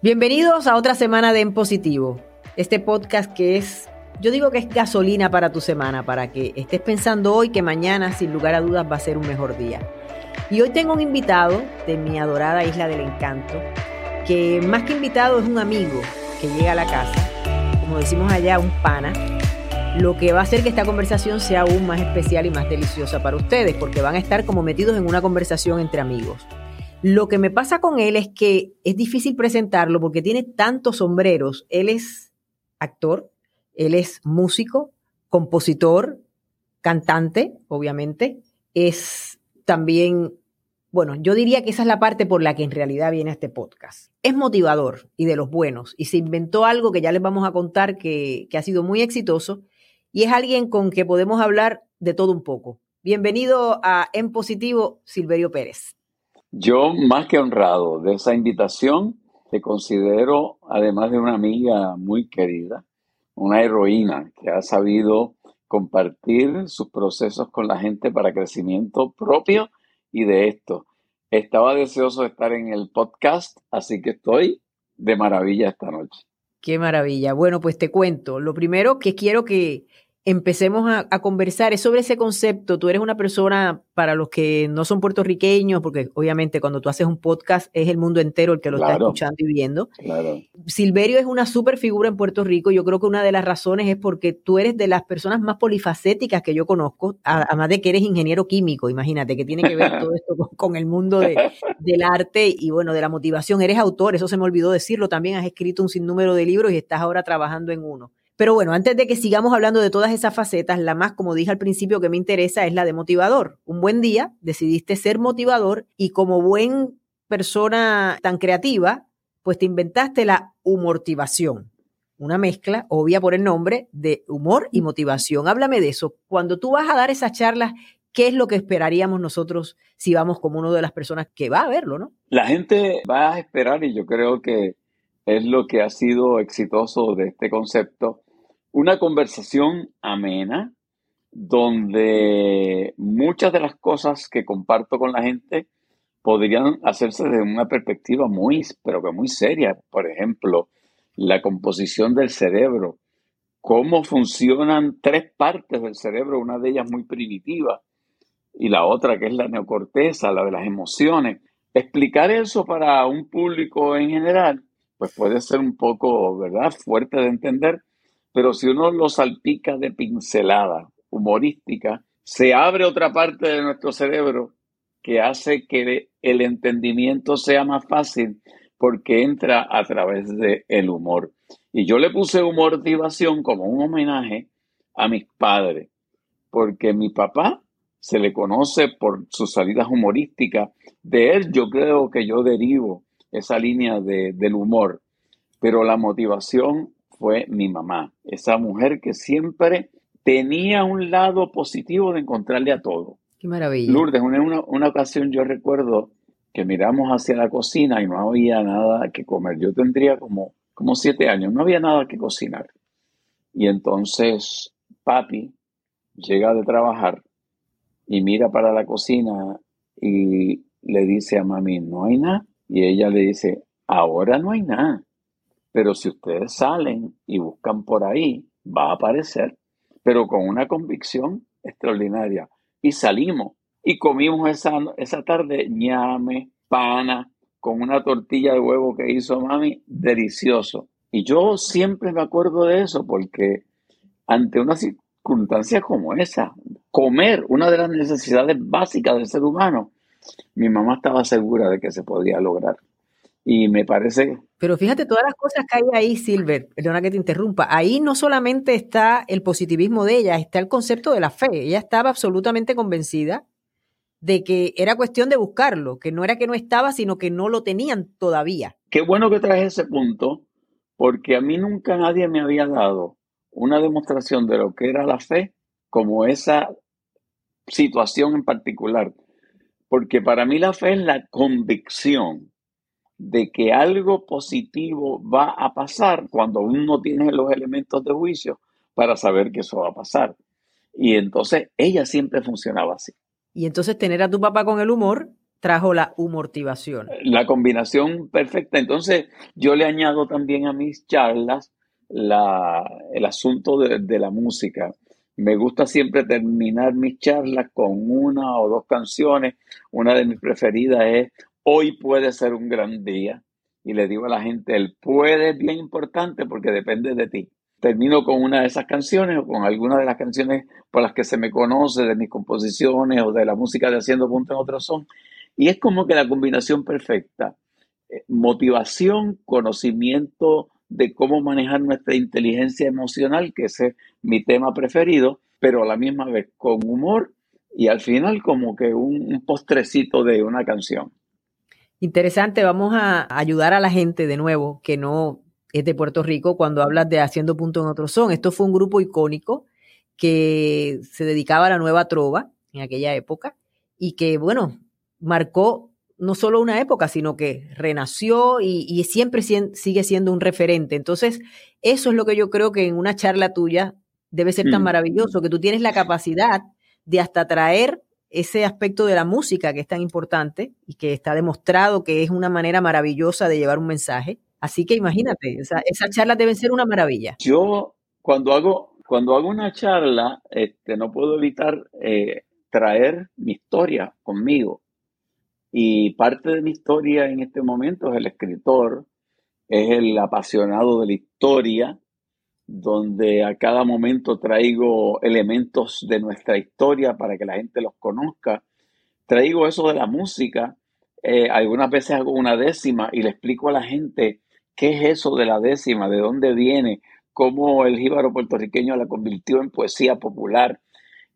Bienvenidos a otra semana de En Positivo, este podcast que es, yo digo que es gasolina para tu semana, para que estés pensando hoy que mañana, sin lugar a dudas, va a ser un mejor día. Y hoy tengo un invitado de mi adorada Isla del Encanto, que más que invitado es un amigo que llega a la casa, como decimos allá, un pana, lo que va a hacer que esta conversación sea aún más especial y más deliciosa para ustedes, porque van a estar como metidos en una conversación entre amigos. Lo que me pasa con él es que es difícil presentarlo porque tiene tantos sombreros. Él es actor, él es músico, compositor, cantante, obviamente. Es también, bueno, yo diría que esa es la parte por la que en realidad viene este podcast. Es motivador y de los buenos y se inventó algo que ya les vamos a contar que, ha sido muy exitoso y es alguien con que podemos hablar de todo un poco. Bienvenido a En Positivo, Silverio Pérez. Yo más que honrado de esa invitación, te considero, además de una amiga muy querida, una heroína que ha sabido compartir sus procesos con la gente para crecimiento propio y de esto. Estaba deseoso de estar en el podcast, así que estoy de maravilla esta noche. Qué maravilla. Bueno, pues te cuento. Lo primero que quiero que, empecemos a, conversar es sobre ese concepto. Tú eres una persona, para los que no son puertorriqueños, porque obviamente cuando tú haces un podcast es el mundo entero el que lo está escuchando y viendo. Silverio es una super figura en Puerto Rico. Yo creo que una de las razones es porque tú eres de las personas más polifacéticas que yo conozco, además de que eres ingeniero químico, imagínate, que tiene que ver todo esto con, el mundo del arte y bueno, de la motivación. Eres autor, eso se me olvidó decirlo, también has escrito un sinnúmero de libros y estás ahora trabajando en uno. Pero bueno, antes de que sigamos hablando de todas esas facetas, la más, como dije al principio, que me interesa es la de motivador. Un buen día decidiste ser motivador y como buen persona tan creativa, pues te inventaste la humortivación. Una mezcla, obvia por el nombre, de humor y motivación. Háblame de eso. Cuando tú vas a dar esas charlas, ¿qué es lo que esperaríamos nosotros si vamos como una de las personas que va a verlo, no? La gente va a esperar y yo creo que es lo que ha sido exitoso de este concepto, una conversación amena donde muchas de las cosas que comparto con la gente podrían hacerse desde una perspectiva muy, pero que muy seria. Por ejemplo, la composición del cerebro, cómo funcionan tres partes del cerebro, una de ellas muy primitiva y la otra que es la neocorteza, la de las emociones. Explicar eso para un público en general, pues puede ser un poco, ¿verdad?, fuerte de entender, pero si uno lo salpica de pincelada humorística, se abre otra parte de nuestro cerebro que hace que el entendimiento sea más fácil porque entra a través del el humor. Y yo le puse humorización como un homenaje a mis padres, porque mi papá se le conoce por sus salidas humorísticas. De él yo creo que yo derivo esa línea de, del humor, pero la motivación fue mi mamá, esa mujer que siempre tenía un lado positivo de encontrarle a todo. Qué maravilla. Lourdes, en una, una ocasión yo recuerdo que miramos hacia la cocina y no había nada que comer. Yo tendría como, como siete años, no había nada que cocinar. Y entonces papi llega de trabajar y mira para la cocina y le dice a mami, no hay nada. Y ella le dice, ahora no hay nada. Pero si ustedes salen y buscan por ahí, va a aparecer, pero con una convicción extraordinaria. Y salimos y comimos esa, esa tarde ñame, pana, con una tortilla de huevo que hizo mami, delicioso. Y yo siempre me acuerdo de eso porque ante una circunstancia como esa, comer, una de las necesidades básicas del ser humano, mi mamá estaba segura de que se podía lograr. Y me parece... Pero fíjate todas las cosas que hay ahí, Silver, perdona que te interrumpa, ahí no solamente está el positivismo de ella, está el concepto de la fe. Ella estaba absolutamente convencida de que era cuestión de buscarlo, que no era que no estaba, sino que no lo tenían todavía. Qué bueno que traes ese punto, porque a mí nunca nadie me había dado una demostración de lo que era la fe como esa situación en particular. Porque para mí la fe es la convicción de que algo positivo va a pasar cuando uno tiene los elementos de juicio para saber que eso va a pasar. Y entonces ella siempre funcionaba así. Y entonces tener a tu papá con el humor trajo la humortivación. La combinación perfecta. Entonces, yo le añado también a mis charlas la, el asunto de, de, la música. Me gusta siempre terminar mis charlas con una o dos canciones. Una de mis preferidas es Hoy puede ser un gran día. Y le digo a la gente, el puede es bien importante porque depende de ti. Termino con una de esas canciones o con alguna de las canciones por las que se me conoce de mis composiciones o de la música de Haciendo Punto en Otro Son. Y es como que la combinación perfecta. Eh, motivación, conocimiento de cómo manejar nuestra inteligencia emocional, que es mi tema preferido, pero a la misma vez con humor y al final como que un, postrecito de una canción. Interesante, vamos a ayudar a la gente de nuevo que no es de Puerto Rico cuando hablas de Haciendo Punto en Otro Son. Esto fue un grupo icónico que se dedicaba a la nueva trova en aquella época y que, bueno, marcó no solo una época, sino que renació y, siempre sigue siendo un referente. Entonces, eso es lo que yo creo que en una charla tuya debe ser tan mm. maravilloso, que tú tienes la capacidad de hasta traer ese aspecto de la música que es tan importante y que está demostrado que es una manera maravillosa de llevar un mensaje. Así que imagínate, esa, esa charla debe ser una maravilla. Yo cuando hago, cuando hago una charla, este, no puedo evitar eh, traer mi historia conmigo y parte de mi historia en este momento es el escritor, es el apasionado de la historia, donde a cada momento traigo elementos de nuestra historia para que la gente los conozca. Traigo eso de la música. Eh, algunas veces hago una décima y le explico a la gente qué es eso de la décima, de dónde viene, cómo el jíbaro puertorriqueño la convirtió en poesía popular.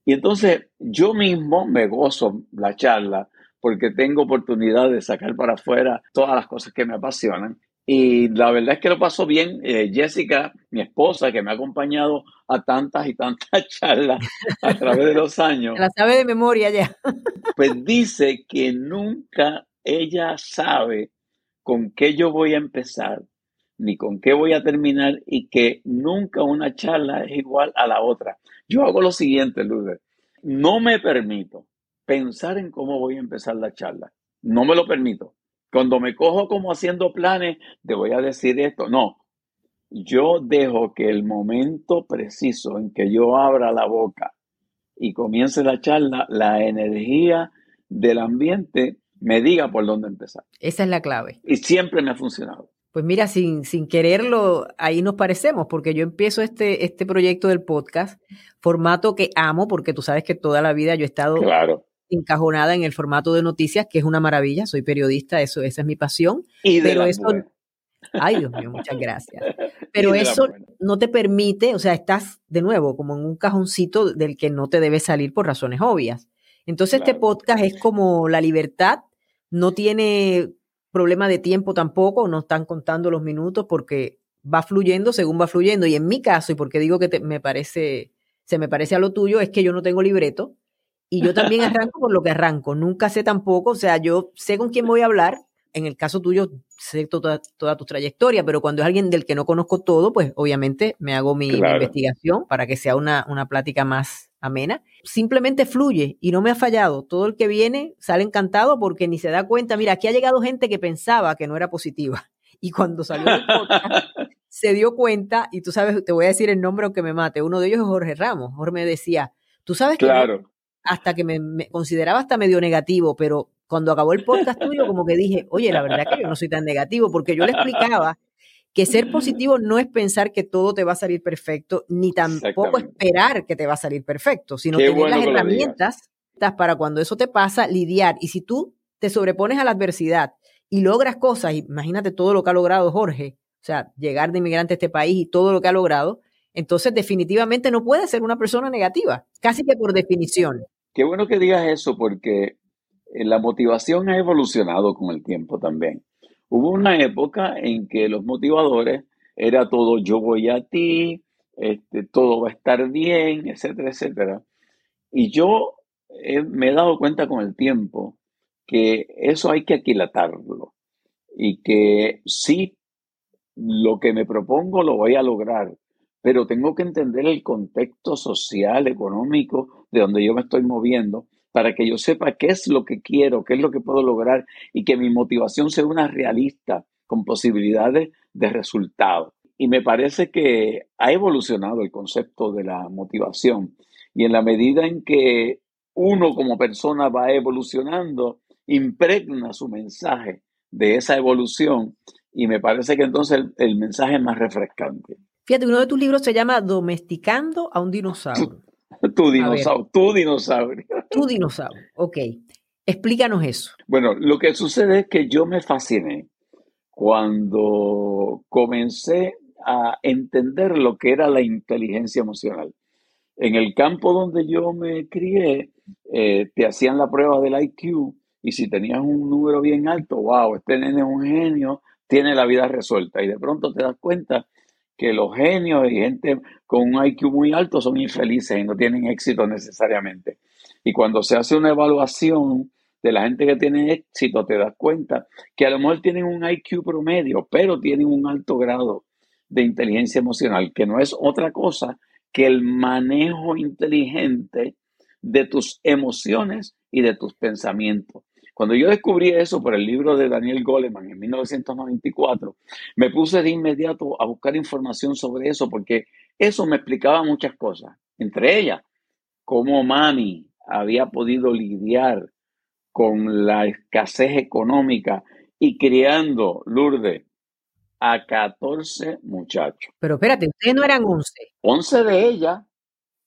Y entonces yo mismo me gozo la charla porque tengo oportunidad de sacar para afuera todas las cosas que me apasionan. Y la verdad es que lo paso bien. Eh, Jessica, mi esposa, que me ha acompañado a tantas y tantas charlas a través de los años. La sabe de memoria ya. pues dice que nunca ella sabe con qué yo voy a empezar, ni con qué voy a terminar, y que nunca una charla es igual a la otra. Yo hago lo siguiente, Lourdes. No me permito pensar en cómo voy a empezar la charla. No me lo permito. Cuando me cojo como haciendo planes, te voy a decir esto. No, yo dejo que el momento preciso en que yo abra la boca y comience la charla, la energía del ambiente me diga por dónde empezar. Esa es la clave. Y siempre me ha funcionado. Pues mira, sin, sin quererlo, ahí nos parecemos, porque yo empiezo este, este proyecto del podcast, formato que amo, porque tú sabes que toda la vida yo he estado claro encajonada en el formato de noticias, que es una maravilla, soy periodista, eso, esa es mi pasión. pero eso, ay Dios mío, muchas gracias. Pero eso no te permite, o sea, estás de nuevo como en un cajoncito del que no te debes salir por razones obvias. Entonces este podcast es como la libertad, no tiene problema de tiempo tampoco, no están contando los minutos porque va fluyendo según va fluyendo. Y en mi caso, y porque digo que me parece, se me parece a lo tuyo, es que yo no tengo libreto, y yo también arranco por lo que arranco. Nunca sé tampoco, o sea, yo sé con quién voy a hablar. En el caso tuyo, sé toda, toda tu trayectoria, pero cuando es alguien del que no conozco todo, pues obviamente me hago mi, investigación para que sea una, una plática más amena. Simplemente fluye y no me ha fallado. Todo el que viene sale encantado porque ni se da cuenta. Mira, aquí ha llegado gente que pensaba que no era positiva. Y cuando salió el podcast, se dio cuenta, y tú sabes, te voy a decir el nombre aunque me mate. Uno de ellos es Jorge Ramos. Jorge me decía, tú sabes que claro hasta que me, consideraba hasta medio negativo, pero cuando acabó el podcast tuyo, como que dije, oye, la verdad que yo no soy tan negativo, porque yo le explicaba que ser positivo no es pensar que todo te va a salir perfecto, ni tampoco esperar que te va a salir perfecto, sino tener las herramientas para cuando eso te pasa, lidiar. Y si tú te sobrepones a la adversidad y logras cosas, imagínate todo lo que ha logrado Jorge, o sea, llegar de inmigrante a este país y todo lo que ha logrado, entonces definitivamente no puede ser una persona negativa, casi que por definición. Qué bueno que digas eso porque eh, la motivación ha evolucionado con el tiempo también. Hubo una época en que los motivadores era todo yo voy a ti, este, todo va a estar bien, etcétera, etcétera. Y yo me he dado cuenta con el tiempo que eso hay que aquilatarlo y que sí, lo que me propongo lo voy a lograr, pero tengo que entender el contexto social, económico, de donde yo me estoy moviendo para que yo sepa qué es lo que quiero, qué es lo que puedo lograr y que mi motivación sea una realista con posibilidades de resultado. Y me parece que ha evolucionado el concepto de la motivación y en la medida en que uno como persona va evolucionando, impregna su mensaje de esa evolución y me parece que entonces el, mensaje es más refrescante. Fíjate, uno de tus libros se llama Domesticando a un dinosaurio. tu dinosaurio, tu dinosaurio. Tu dinosaurio, ok. Explícanos eso. Bueno, lo que sucede es que yo me fasciné cuando comencé a entender lo que era la inteligencia emocional. En el campo donde yo me crié, eh, te hacían la prueba del IQ y si tenías un número bien alto, wow, este nene es un genio, tiene la vida resuelta. Y de pronto te das cuenta que los genios y gente con un IQ muy alto son infelices y no tienen éxito necesariamente. Y cuando se hace una evaluación de la gente que tiene éxito, te das cuenta que a lo mejor tienen un IQ promedio, pero tienen un alto grado de inteligencia emocional, que no es otra cosa que el manejo inteligente de tus emociones y de tus pensamientos. Cuando yo descubrí eso por el libro de Daniel Goleman en 1994, me puse de inmediato a buscar información sobre eso porque eso me explicaba muchas cosas, entre ellas cómo mami había podido lidiar con la escasez económica y criando, Lourdes, a 14 muchachos. Pero espérate, ustedes no eran 11. 11 de ellas,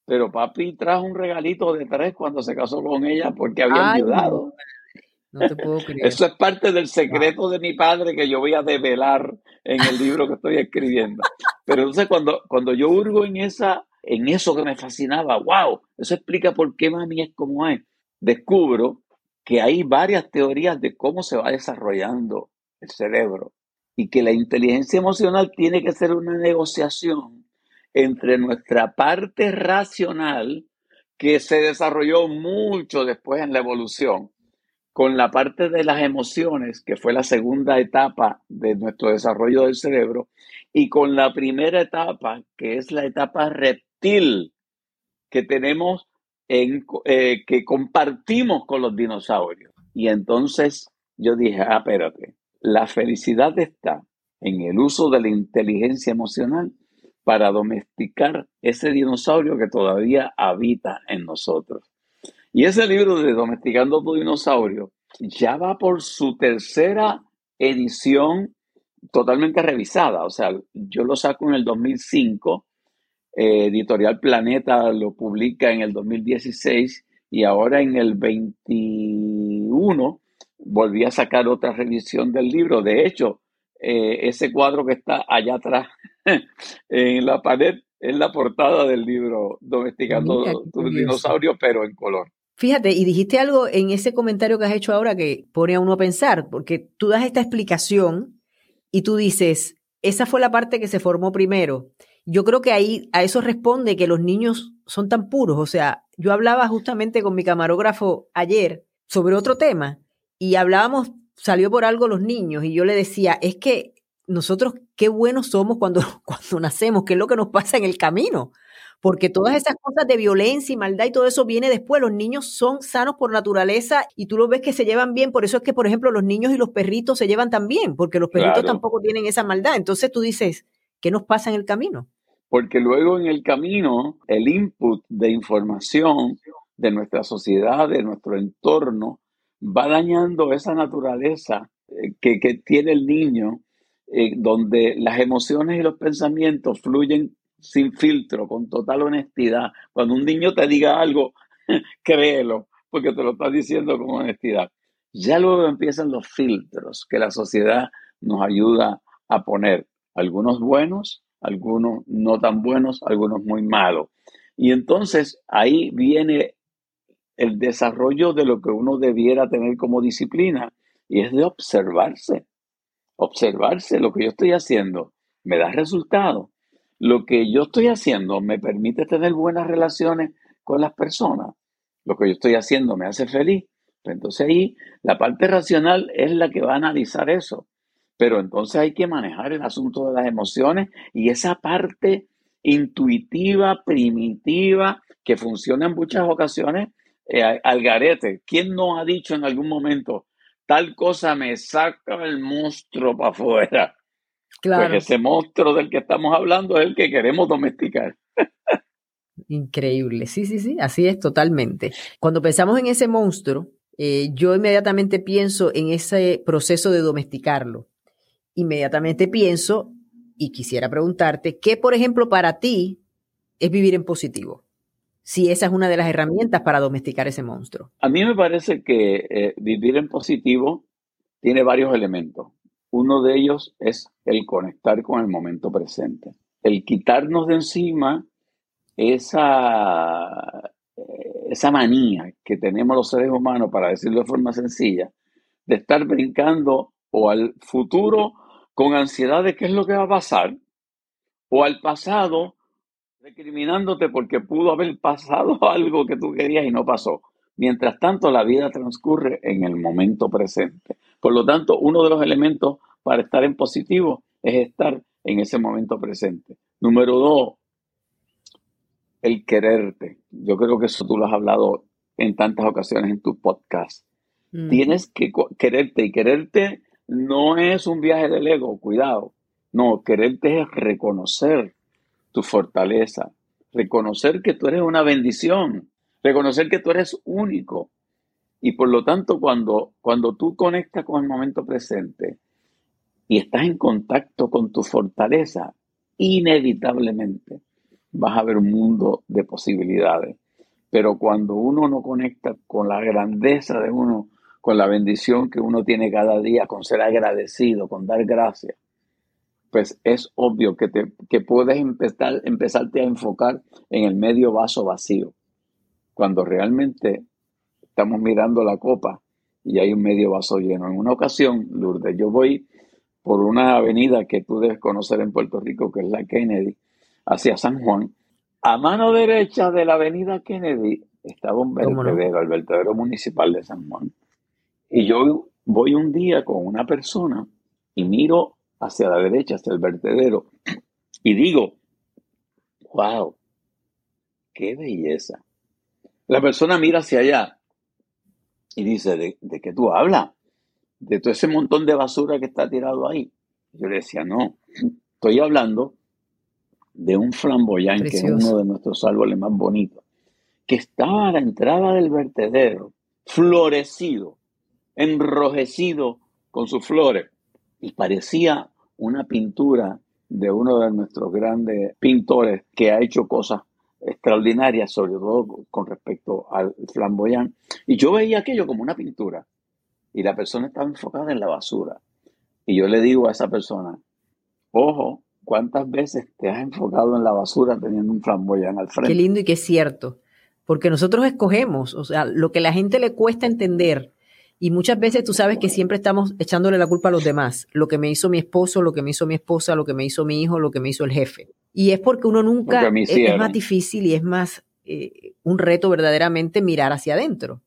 pero papi trajo un regalito de tres cuando se casó con ella porque había ayudado. No, te puedo creer. Eso es parte del secreto de mi padre que yo voy a develar en el libro que estoy escribiendo. Pero entonces cuando, cuando yo hurgo en, esa, en eso que me fascinaba, wow, eso explica por qué mami es como es. Descubro que hay varias teorías de cómo se va desarrollando el cerebro y que la inteligencia emocional tiene que ser una negociación entre nuestra parte racional, que se desarrolló mucho después en la evolución, con la parte de las emociones, que fue la segunda etapa de nuestro desarrollo del cerebro, y con la primera etapa, que es la etapa reptil, que tenemos en, eh, que compartimos con los dinosaurios. Y entonces yo dije, ah, espérate, la felicidad está en el uso de la inteligencia emocional para domesticar ese dinosaurio que todavía habita en nosotros. Y ese libro de Domesticando tu dinosaurio ya va por su tercera edición totalmente revisada. O sea, yo lo saco en el 2005, eh, Editorial Planeta lo publica en el 2016 y ahora en el 21 volví a sacar otra revisión del libro. De hecho, eh, ese cuadro que está allá atrás en la pared es la portada del libro Domesticando tu dinosaurio, pero en color. Fíjate, y dijiste algo en ese comentario que has hecho ahora que pone a uno a pensar, porque tú das esta explicación y tú dices, esa fue la parte que se formó primero. Yo creo que ahí a eso responde que los niños son tan puros. O sea, yo hablaba justamente con mi camarógrafo ayer sobre otro tema y hablábamos, salió por algo los niños y yo le decía, es que nosotros qué buenos somos cuando, cuando nacemos, qué es lo que nos pasa en el camino. Porque todas esas cosas de violencia y maldad y todo eso viene después. Los niños son sanos por naturaleza y tú lo ves que se llevan bien. Por eso es que, por ejemplo, los niños y los perritos se llevan tan bien, porque los perritos tampoco tienen esa maldad. Entonces tú dices, ¿qué nos pasa en el camino? Porque luego en el camino, el input de información de nuestra sociedad, de nuestro entorno, va dañando esa naturaleza eh, que, tiene el niño, eh, donde las emociones y los pensamientos fluyen sin filtro, con total honestidad. Cuando un niño te diga algo, créelo, porque te lo está diciendo con honestidad. Ya luego empiezan los filtros que la sociedad nos ayuda a poner, algunos buenos, algunos no tan buenos, algunos muy malos. Y entonces ahí viene el desarrollo de lo que uno debiera tener como disciplina y es de observarse. Observarse lo que yo estoy haciendo me da resultado. Lo que yo estoy haciendo me permite tener buenas relaciones con las personas. Lo que yo estoy haciendo me hace feliz. Entonces ahí la parte racional es la que va a analizar eso. Pero entonces hay que manejar el asunto de las emociones y esa parte intuitiva, primitiva, que funciona en muchas ocasiones eh, al garete. ¿Quién no ha dicho en algún momento, tal cosa me saca el monstruo para afuera? Pues claro. Pues ese monstruo del que estamos hablando es el que queremos domesticar. Increíble, sí, sí, sí, así es totalmente. Cuando pensamos en ese monstruo, eh, yo inmediatamente pienso en ese proceso de domesticarlo. Inmediatamente pienso y quisiera preguntarte, ¿qué, por ejemplo, para ti es vivir en positivo? Si esa es una de las herramientas para domesticar ese monstruo. A mí me parece que eh, vivir en positivo tiene varios elementos. Uno de ellos es el conectar con el momento presente. El quitarnos de encima esa, eh, esa manía que tenemos los seres humanos, para decirlo de forma sencilla, de estar brincando o al futuro con ansiedad de qué es lo que va a pasar, o al pasado recriminándote porque pudo haber pasado algo que tú querías y no pasó. Mientras tanto, la vida transcurre en el momento presente. Por lo tanto, uno de los elementos para estar en positivo es estar en ese momento presente. Número dos, el quererte. Yo creo que eso tú lo has hablado en tantas ocasiones en tu podcast. Tienes que quererte y quererte no es un viaje del ego, cuidado. No, quererte es reconocer tu fortaleza, reconocer que tú eres una bendición, reconocer que tú eres único. Y por lo tanto, cuando, cuando tú conectas con el momento presente y estás en contacto con tu fortaleza, inevitablemente vas a ver un mundo de posibilidades. Pero cuando uno no conecta con la grandeza de uno, con la bendición que uno tiene cada día, con ser agradecido, con dar gracias, pues es obvio que, te, que puedes empezar, empezarte a enfocar en el medio vaso vacío. Cuando realmente estamos mirando la copa y hay un medio vaso lleno. En una ocasión, Lourdes, yo voy por una avenida que tú debes conocer en Puerto Rico, que es la Kennedy, hacia San Juan. A mano derecha de la avenida Kennedy estaba un vertedero, el vertedero municipal de San Juan. Y yo voy un día con una persona y miro hacia la derecha, hacia el vertedero, y digo, wow, qué belleza. La persona mira hacia allá y dice, ¿de, de qué tú hablas? De todo ese montón de basura que está tirado ahí. Yo le decía, no, estoy hablando de un flamboyán, que es uno de nuestros árboles más bonitos, que estaba a la entrada del vertedero, florecido, enrojecido con sus flores, y parecía una pintura de uno de nuestros grandes pintores que ha hecho cosas extraordinarias, sobre todo con respecto al flamboyán. Y yo veía aquello como una pintura, y la persona estaba enfocada en la basura. Y yo le digo a esa persona, ojo, ¿Cuántas veces te has enfocado en la basura teniendo un flamboyán al frente? Qué lindo y qué cierto. Porque nosotros escogemos, o sea, lo que la gente le cuesta entender. Y muchas veces tú sabes que siempre estamos echándole la culpa a los demás. Lo que me hizo mi esposo, lo que me hizo mi esposa, lo que me hizo mi hijo, lo que me hizo el jefe. Y es porque uno nunca es, más difícil y es más eh, un reto verdaderamente mirar hacia adentro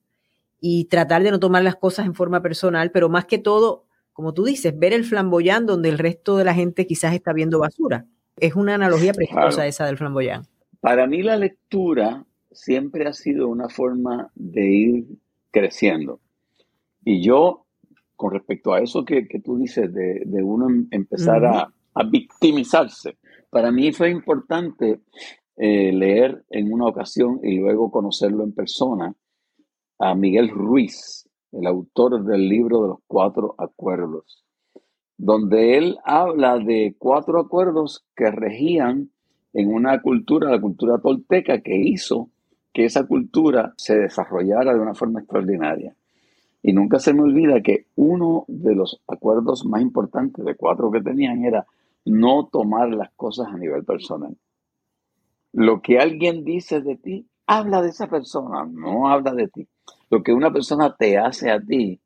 y tratar de no tomar las cosas en forma personal, pero más que todo como tú dices, ver el flamboyán donde el resto de la gente quizás está viendo basura. Es una analogía preciosa esa del flamboyán. Para mí la lectura siempre ha sido una forma de ir creciendo. Y yo, con respecto a eso que, tú dices, de, uno em, empezar a, victimizarse, para mí fue importante eh, leer en una ocasión y luego conocerlo en persona a Miguel Ruiz, el autor del libro de los cuatro acuerdos, donde él habla de cuatro acuerdos que regían en una cultura, la cultura tolteca, que hizo que esa cultura se desarrollara de una forma extraordinaria. Y nunca se me olvida que uno de los acuerdos más importantes de cuatro que tenían era no tomar las cosas a nivel personal. Lo que alguien dice de ti, habla de esa persona, no habla de ti. Lo que una persona te hace a ti,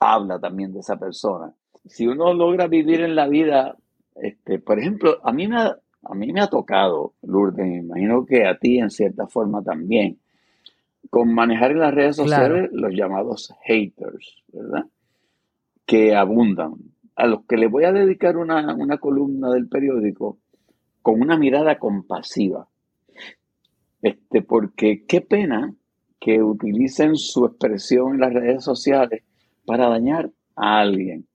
habla también de esa persona. Si uno logra vivir en la vida, este, por ejemplo, a mí me ha, a mí me ha tocado, Lourdes, me imagino que a ti en cierta forma también, con manejar en las redes sociales los llamados haters, ¿verdad? Que abundan. A los que les voy a dedicar una, una columna del periódico con una mirada compasiva. Este, porque qué pena que utilicen su expresión en las redes sociales para dañar a alguien.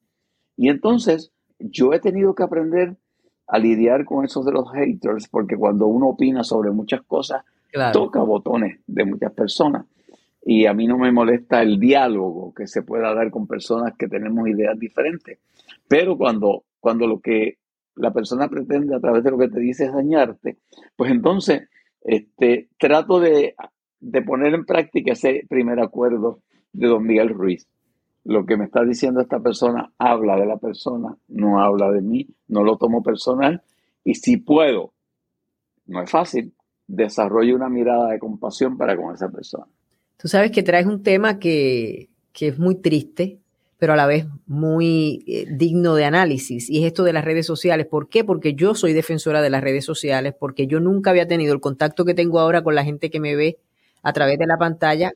Y entonces yo he tenido que aprender a lidiar con esos de los haters, porque cuando uno opina sobre muchas cosas, toca botones de muchas personas. Y a mí no me molesta el diálogo que se pueda dar con personas que tenemos ideas diferentes. Pero cuando, cuando lo que la persona pretende a través de lo que te dice es dañarte, pues entonces este, trato de, de poner en práctica ese primer acuerdo de don Miguel Ruiz lo que me está diciendo esta persona habla de la persona, no habla de mí, no lo tomo personal y si puedo, no es fácil, desarrollo una mirada de compasión para con esa persona. Tú sabes que traes un tema que, es muy triste, pero a la vez muy eh, digno de análisis, y es esto de las redes sociales. ¿Por qué? Porque yo soy defensora de las redes sociales, porque yo nunca había tenido el contacto que tengo ahora con la gente que me ve a través de la pantalla,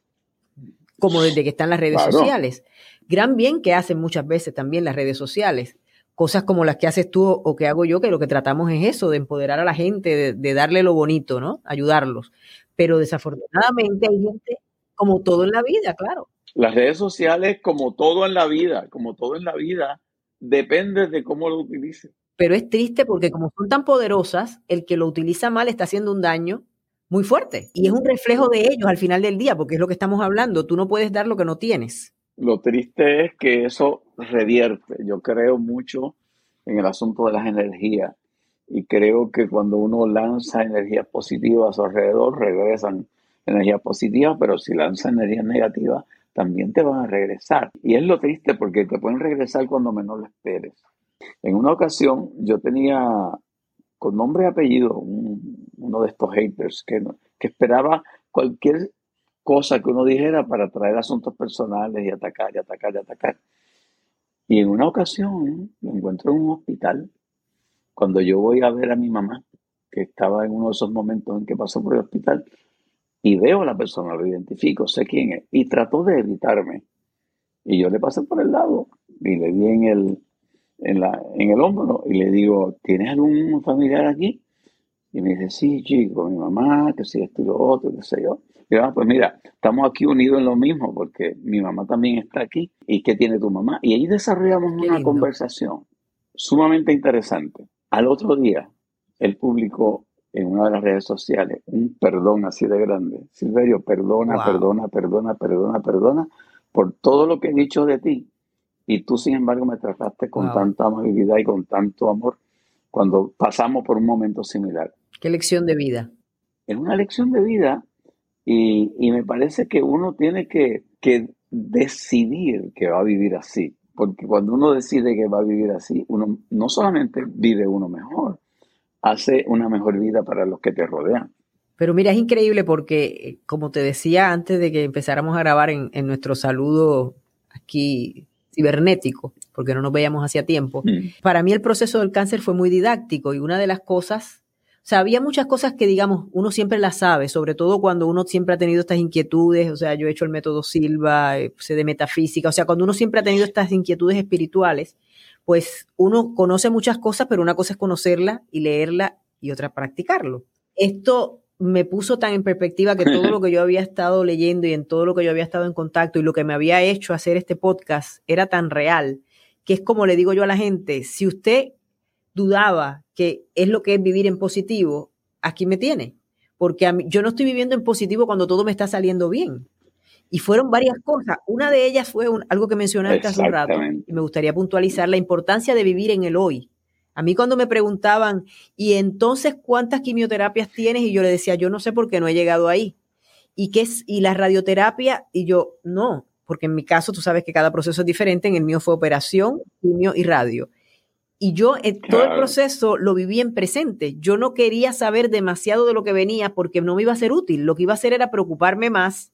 como desde que están las redes sociales gran bien que hacen muchas veces también las redes sociales. Cosas como las que haces tú o que hago yo, que lo que tratamos es eso, de empoderar a la gente, de, darle lo bonito, ¿no? Ayudarlos. Pero desafortunadamente hay gente como todo en la vida, claro. Las redes sociales, como todo en la vida, como todo en la vida, depende de cómo lo utilices. Pero es triste porque como son tan poderosas, el que lo utiliza mal está haciendo un daño muy fuerte. Y es un reflejo de ellos al final del día, porque es lo que estamos hablando. Tú no puedes dar lo que no tienes. Lo triste es que eso revierte. Yo creo mucho en el asunto de las energías y creo que cuando uno lanza energías positivas a su alrededor, regresan energías positivas, pero si lanza energías negativas, también te van a regresar. Y es lo triste porque te pueden regresar cuando menos lo esperes. En una ocasión yo tenía con nombre y apellido uno de estos haters que, que esperaba cualquier cosa que uno dijera para traer asuntos personales y atacar y atacar y atacar. Y en una ocasión me encuentro en un hospital cuando yo voy a ver a mi mamá, que estaba en uno de esos momentos en que pasó por el hospital, y veo a la persona, lo identifico, sé quién es, y trató de evitarme. Y yo le pasé por el lado y le di en el, en, la, en el hombro y le digo, ¿tienes algún familiar aquí? Y me dice, sí, chico, mi mamá, que si esto y lo otro, qué sé yo. Y yo, ah, pues mira, estamos aquí unidos en lo mismo, porque mi mamá también está aquí. ¿Y qué tiene tu mamá? Y ahí desarrollamos una conversación sumamente interesante. Al otro día, él publicó en una de las redes sociales un perdón así de grande. Silverio, perdona, perdona, perdona, perdona, perdona por todo lo que he dicho de ti. Y tú, sin embargo, me trataste con tanta amabilidad y con tanto amor cuando pasamos por un momento similar. Qué lección de vida. Es una lección de vida y, me parece que uno tiene que, que decidir que va a vivir así. Porque cuando uno decide que va a vivir así, uno no solamente vive uno mejor, hace una mejor vida para los que te rodean. Pero mira, es increíble porque, como te decía antes de que empezáramos a grabar en, en nuestro saludo aquí cibernético, porque no nos veíamos hacía tiempo, mm. para mí el proceso del cáncer fue muy didáctico y una de las cosas, o sea, había muchas cosas que, digamos, uno siempre las sabe, sobre todo cuando uno siempre ha tenido estas inquietudes, o sea, yo he hecho el método Silva, eh, sé de metafísica, o sea, cuando uno siempre ha tenido estas inquietudes espirituales, pues uno conoce muchas cosas, pero una cosa es conocerla y leerla y otra practicarlo. Esto me puso tan en perspectiva que todo lo que yo había estado leyendo y en todo lo que yo había estado en contacto y lo que me había hecho hacer este podcast era tan real, que es como le digo yo a la gente, si usted dudaba que es lo que es vivir en positivo, aquí me tiene, porque a mí, yo no estoy viviendo en positivo cuando todo me está saliendo bien. Y fueron varias cosas. Una de ellas fue algo que mencionaste hace un rato y me gustaría puntualizar la importancia de vivir en el hoy. A mí cuando me preguntaban, ¿y entonces cuántas quimioterapias tienes? Y yo le decía, yo no sé por qué no he llegado ahí. ¿Y qué es? ¿Y la radioterapia? Y yo, no, porque en mi caso tú sabes que cada proceso es diferente. En el mío fue operación, quimio y radio. Y yo en todo el proceso lo viví en presente. Yo no quería saber demasiado de lo que venía porque no me iba a ser útil. Lo que iba a hacer era preocuparme más,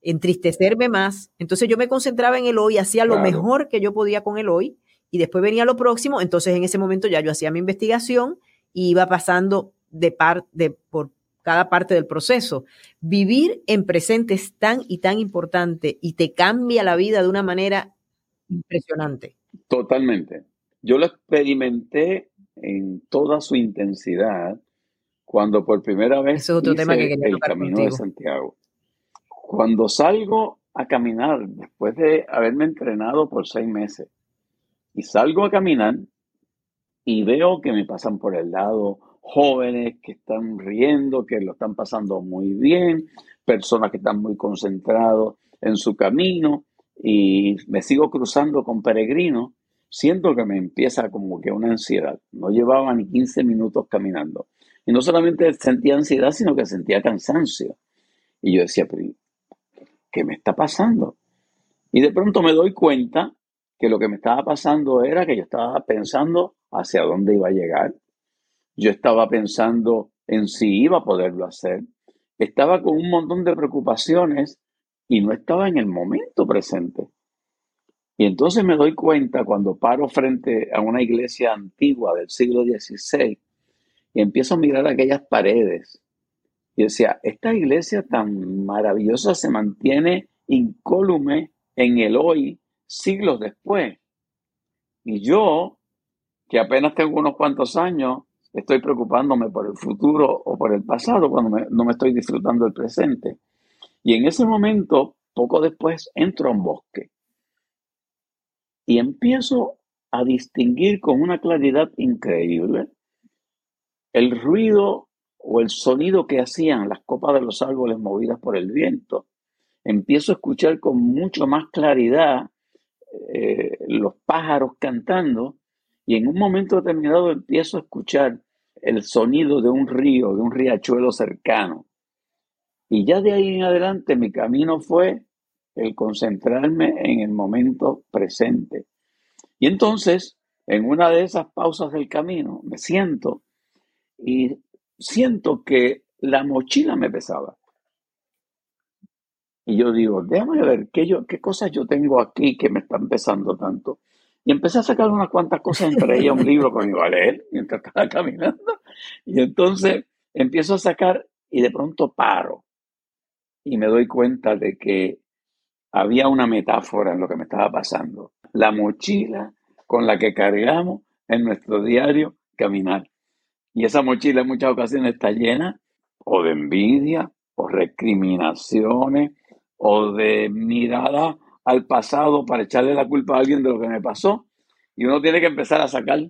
entristecerme más. Entonces yo me concentraba en el hoy, hacía lo mejor que yo podía con el hoy y después venía lo próximo, entonces en ese momento ya yo hacía mi investigación y iba pasando de, par, de por cada parte del proceso. Vivir en presente es tan y tan importante y te cambia la vida de una manera impresionante. Totalmente. Yo lo experimenté en toda su intensidad cuando por primera vez hice el Camino de Santiago. Cuando salgo a caminar, después de haberme entrenado por seis meses, y salgo a caminar y veo que me pasan por el lado jóvenes que están riendo, que lo están pasando muy bien, personas que están muy concentrados en su camino y me sigo cruzando con peregrinos, siento que me empieza como que una ansiedad. No llevaba ni 15 minutos caminando. Y no solamente sentía ansiedad, sino que sentía cansancio. Y yo decía, ¿qué me está pasando? Y de pronto me doy cuenta que lo que me estaba pasando era que yo estaba pensando hacia dónde iba a llegar. Yo estaba pensando en si iba a poderlo hacer. Estaba con un montón de preocupaciones y no estaba en el momento presente. Y entonces me doy cuenta cuando paro frente a una iglesia antigua del siglo XVI y empiezo a mirar aquellas paredes. Y decía, esta iglesia tan maravillosa se mantiene incólume en el hoy, siglos después. Y yo, que apenas tengo unos cuantos años, estoy preocupándome por el futuro o por el pasado cuando no me estoy disfrutando del presente. Y en ese momento, poco después, entro a un bosque y empiezo a distinguir con una claridad increíble el ruido o el sonido que hacían las copas de los árboles movidas por el viento. Empiezo a escuchar con mucho más claridad eh, los pájaros cantando y en un momento determinado empiezo a escuchar el sonido de un río, de un riachuelo cercano. Y ya de ahí en adelante mi camino fue el concentrarme en el momento presente. Y entonces, en una de esas pausas del camino, me siento y siento que la mochila me pesaba. Y yo digo, déjame ver qué, yo, qué cosas yo tengo aquí que me están pesando tanto. Y empecé a sacar unas cuantas cosas, entre ellas un libro que iba a leer mientras estaba caminando. Y entonces empiezo a sacar y de pronto paro. Y me doy cuenta de que había una metáfora en lo que me estaba pasando. La mochila con la que cargamos en nuestro diario caminar. Y esa mochila en muchas ocasiones está llena o de envidia, o recriminaciones, o de mirada al pasado para echarle la culpa a alguien de lo que me pasó. Y uno tiene que empezar a sacar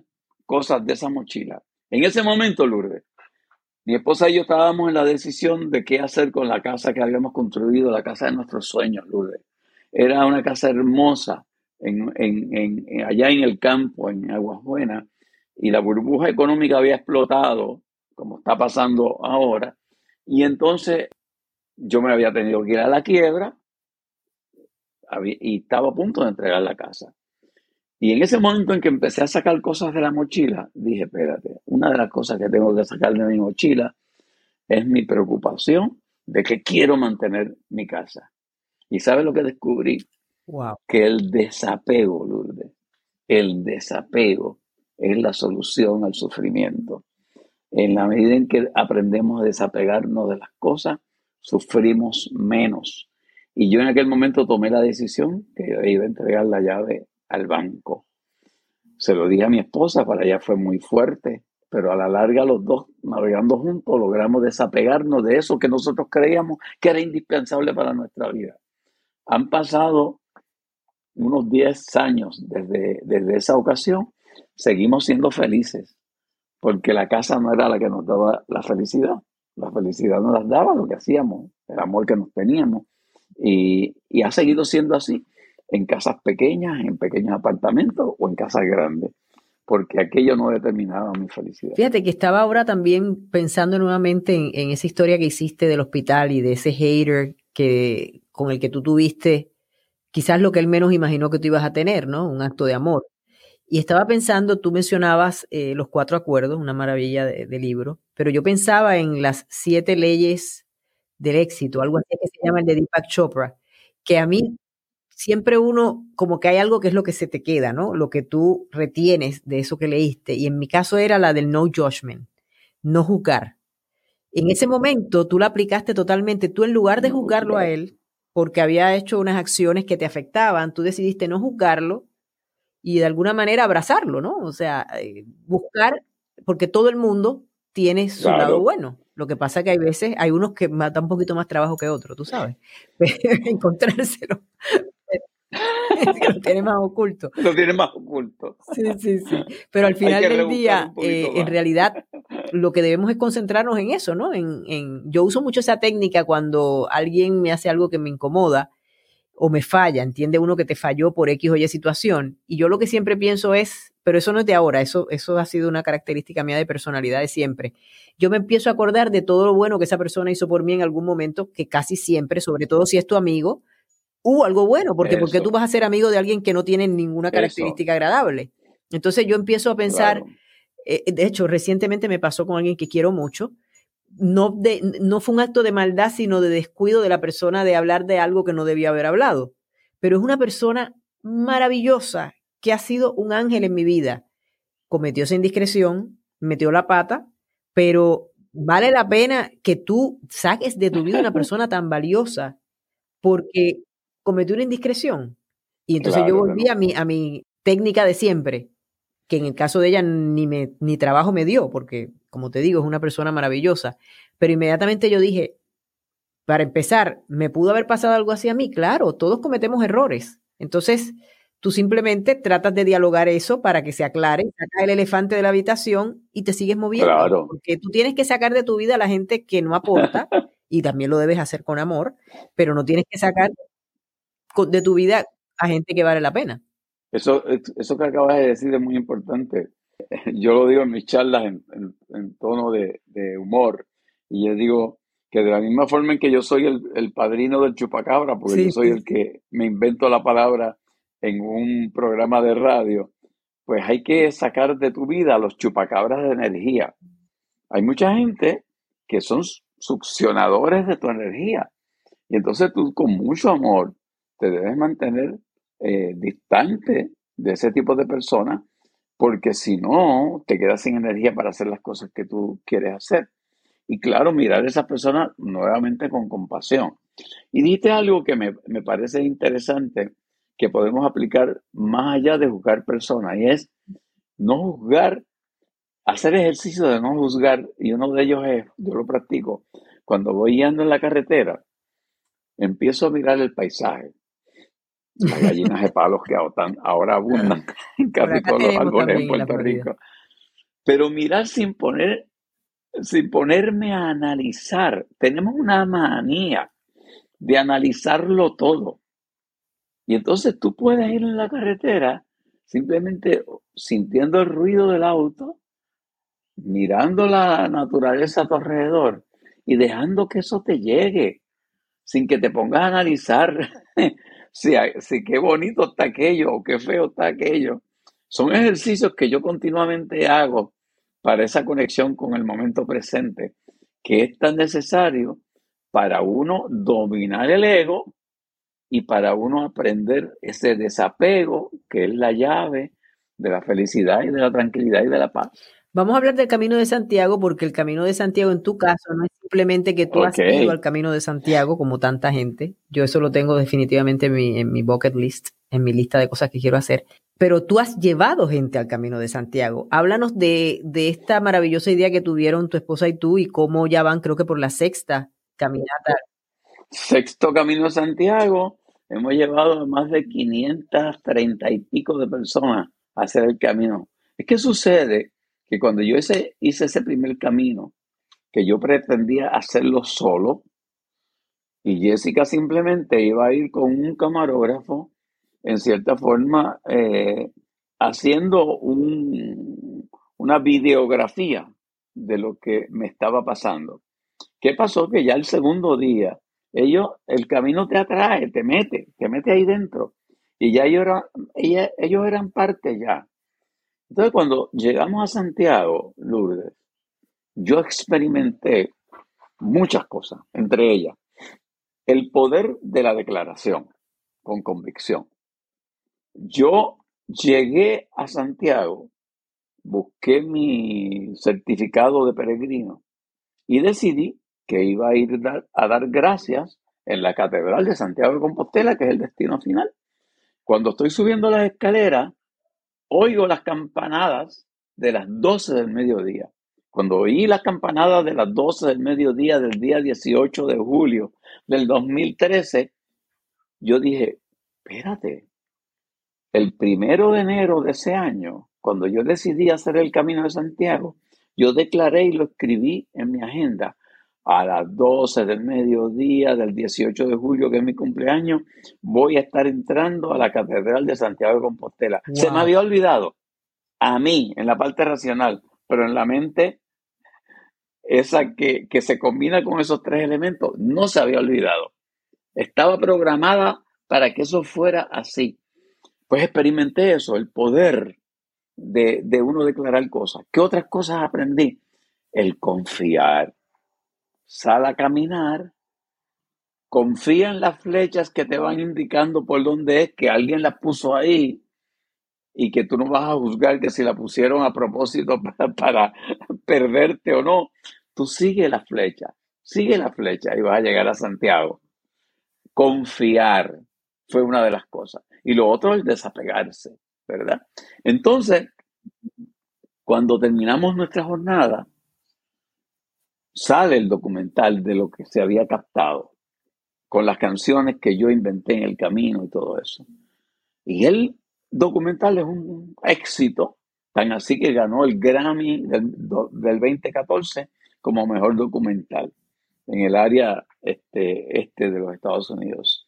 cosas de esa mochila. En ese momento, Lourdes, mi esposa y yo estábamos en la decisión de qué hacer con la casa que habíamos construido, la casa de nuestros sueños, Lourdes. Era una casa hermosa en, allá en el campo, en Aguas Buenas, y la burbuja económica había explotado, como está pasando ahora, y entonces yo me había tenido que ir a la quiebra y estaba a punto de entregar la casa. Y en ese momento en que empecé a sacar cosas de la mochila, dije, espérate, una de las cosas que tengo que sacar de mi mochila es mi preocupación de que quiero mantener mi casa. ¿Y sabes lo que descubrí? Wow. Que el desapego, Lourdes, el desapego es la solución al sufrimiento. En la medida en que aprendemos a desapegarnos de las cosas, sufrimos menos. Y yo en aquel momento tomé la decisión que iba a entregar la llave al banco. Se lo dije a mi esposa, para ella fue muy fuerte, pero a la larga los dos, navegando juntos, logramos desapegarnos de eso que nosotros creíamos que era indispensable para nuestra vida. Han pasado unos 10 años desde, desde esa ocasión, seguimos siendo felices, porque la casa no era la que nos daba la felicidad, la felicidad nos las daba lo que hacíamos, el amor que nos teníamos, y, y ha seguido siendo así en casas pequeñas, en pequeños apartamentos o en casas grandes porque aquello no determinaba mi felicidad. Fíjate que estaba ahora también pensando nuevamente en, en, esa historia que hiciste del hospital y de ese hater que, con el que tú tuviste quizás lo que él menos imaginó que tú ibas a tener, ¿no? Un acto de amor. Y estaba pensando, tú mencionabas eh, los cuatro acuerdos, una maravilla de, libro, pero yo pensaba en las siete leyes del éxito, algo así que se llama el de Deepak Chopra, que a mí siempre uno, como que hay algo que es lo que se te queda, ¿no? Lo que tú retienes de eso que leíste. Y en mi caso era la del no judgment, no juzgar. En ese momento tú la aplicaste totalmente. Tú en lugar de juzgarlo a él, porque había hecho unas acciones que te afectaban, tú decidiste no juzgarlo y de alguna manera abrazarlo, ¿no? O sea, eh, buscar, porque todo el mundo tiene su lado bueno. Lo que pasa es que hay veces, hay unos que dan un poquito más trabajo que otros, tú sabes. Encontrárselo. lo tiene más oculto. Lo tiene más oculto. Sí, sí, sí. Pero al final del día, eh, en realidad, lo que debemos es concentrarnos en eso, ¿no? En, en, yo uso mucho esa técnica cuando alguien me hace algo que me incomoda o me falla, entiende uno que te falló por X o Y situación. Y yo lo que siempre pienso es, pero eso no es de ahora, eso, eso ha sido una característica mía de personalidad de siempre. Yo me empiezo a acordar de todo lo bueno que esa persona hizo por mí en algún momento, que casi siempre, sobre todo si es tu amigo, hubo algo bueno, porque porque tú vas a ser amigo de alguien que no tiene ninguna característica agradable? Entonces yo empiezo a pensar, eh, de hecho, recientemente me pasó con alguien que quiero mucho, no, de, no fue un acto de maldad, sino de descuido de la persona de hablar de algo que no debía haber hablado. Pero es una persona maravillosa que ha sido un ángel en mi vida. Cometió esa indiscreción, metió la pata, pero vale la pena que tú saques de tu vida una persona tan valiosa porque cometió una indiscreción. Y entonces yo volví a, mi, a mi técnica de siempre, que en el caso de ella ni, me, ni trabajo me dio, porque como te digo, es una persona maravillosa. Pero inmediatamente yo dije, para empezar, ¿me pudo haber pasado algo así a mí? Claro, todos cometemos errores. Entonces, tú simplemente tratas de dialogar eso para que se aclare, sacas el elefante de la habitación y te sigues moviendo. Claro. Porque tú tienes que sacar de tu vida a la gente que no aporta, y también lo debes hacer con amor, pero no tienes que sacar de tu vida a gente que vale la pena. Eso, eso que acabas de decir es muy importante. Yo lo digo en mis charlas en, tono de, humor y yo digo que de la misma forma en que yo soy el, padrino del chupacabra, porque yo soy el que me invento la palabra en un programa de radio, pues hay que sacar de tu vida los chupacabras de energía. Hay mucha gente que son succionadores de tu energía. Y entonces tú con mucho amor te debes mantener eh, distante de ese tipo de personas, porque si no, te quedas sin energía para hacer las cosas que tú quieres hacer. Y claro, mirar a esas personas nuevamente con compasión. Y diste algo que me, me parece interesante, que podemos aplicar más allá de juzgar personas, y es no juzgar, hacer ejercicio de no juzgar, y uno de ellos es, yo lo practico, cuando voy yendo en la carretera, empiezo a mirar el paisaje las gallinas de palos que ahora abundan en casi todos los árboles en Puerto Rico. Pero mirar sin poner, sin ponerme a analizar. Tenemos una manía de analizarlo todo. Y entonces tú puedes ir en la carretera simplemente sintiendo el ruido del auto, mirando la naturaleza a tu alrededor y dejando que eso te llegue, sin que te pongas a analizar si, qué bonito está aquello o qué feo está aquello. Son ejercicios que yo continuamente hago para esa conexión con el momento presente, que es tan necesario para uno dominar el ego y para uno aprender ese desapego que es la llave de la felicidad y de la tranquilidad y de la paz. Vamos a hablar del Camino de Santiago porque el Camino de Santiago en tu caso no es simplemente que tú has ido al Camino de Santiago como tanta gente. Yo eso lo tengo definitivamente en mi, en mi bucket list, en mi lista de cosas que quiero hacer. Pero tú has llevado gente al Camino de Santiago. Háblanos de, de esta maravillosa idea que tuvieron tu esposa y tú y cómo ya van, creo que por la sexta caminata. Sexto Camino de Santiago. Hemos llevado a más de 530 y pico de personas a hacer el camino. Es que sucede que cuando yo hice, hice ese primer camino, que yo pretendía hacerlo solo, y Jessica simplemente iba a ir con un camarógrafo, en cierta forma, eh, haciendo un, una videografía de lo que me estaba pasando. ¿Qué pasó? Que ya el segundo día, ellos, el camino te atrae, te mete, te mete ahí dentro. Y ya ellos, ellos eran parte ya. Entonces, cuando llegamos a Santiago, Lourdes, yo experimenté muchas cosas, entre ellas el poder de la declaración con convicción. Yo llegué a Santiago, busqué mi certificado de peregrino y decidí que iba a ir a dar gracias en la Catedral de Santiago de Compostela, que es el destino final. Cuando estoy subiendo las escaleras, oigo las campanadas de las 12 del mediodía. Cuando oí las campanadas de las 12 del mediodía del día 18 de julio del 2013, yo dije, espérate, el primero de enero de ese año, cuando yo decidí hacer el Camino de Santiago, yo declaré y lo escribí en mi agenda a las 12 del mediodía del 18 de julio, que es mi cumpleaños, voy a estar entrando a la Catedral de Santiago de Compostela. Se me había olvidado, a mí, en la parte racional, pero en la mente, esa que, que se combina con esos tres elementos, no se había olvidado. Estaba programada para que eso fuera así. Pues experimenté eso, el poder de, de uno declarar cosas. ¿Qué otras cosas aprendí? El confiar sal a caminar, confía en las flechas que te van indicando por dónde es, que alguien las puso ahí y que tú no vas a juzgar que si la pusieron a propósito para, perderte o no. Tú sigue la flecha, sigue la flecha y vas a llegar a Santiago. Confiar fue una de las cosas. Y lo otro es desapegarse, ¿verdad? Entonces, cuando terminamos nuestra jornada, sale el documental de lo que se había captado, con las canciones que yo inventé en el camino y todo eso. Y el documental es un éxito, tan así que ganó el Grammy del, 2014 como mejor documental en el área este, este de los Estados Unidos.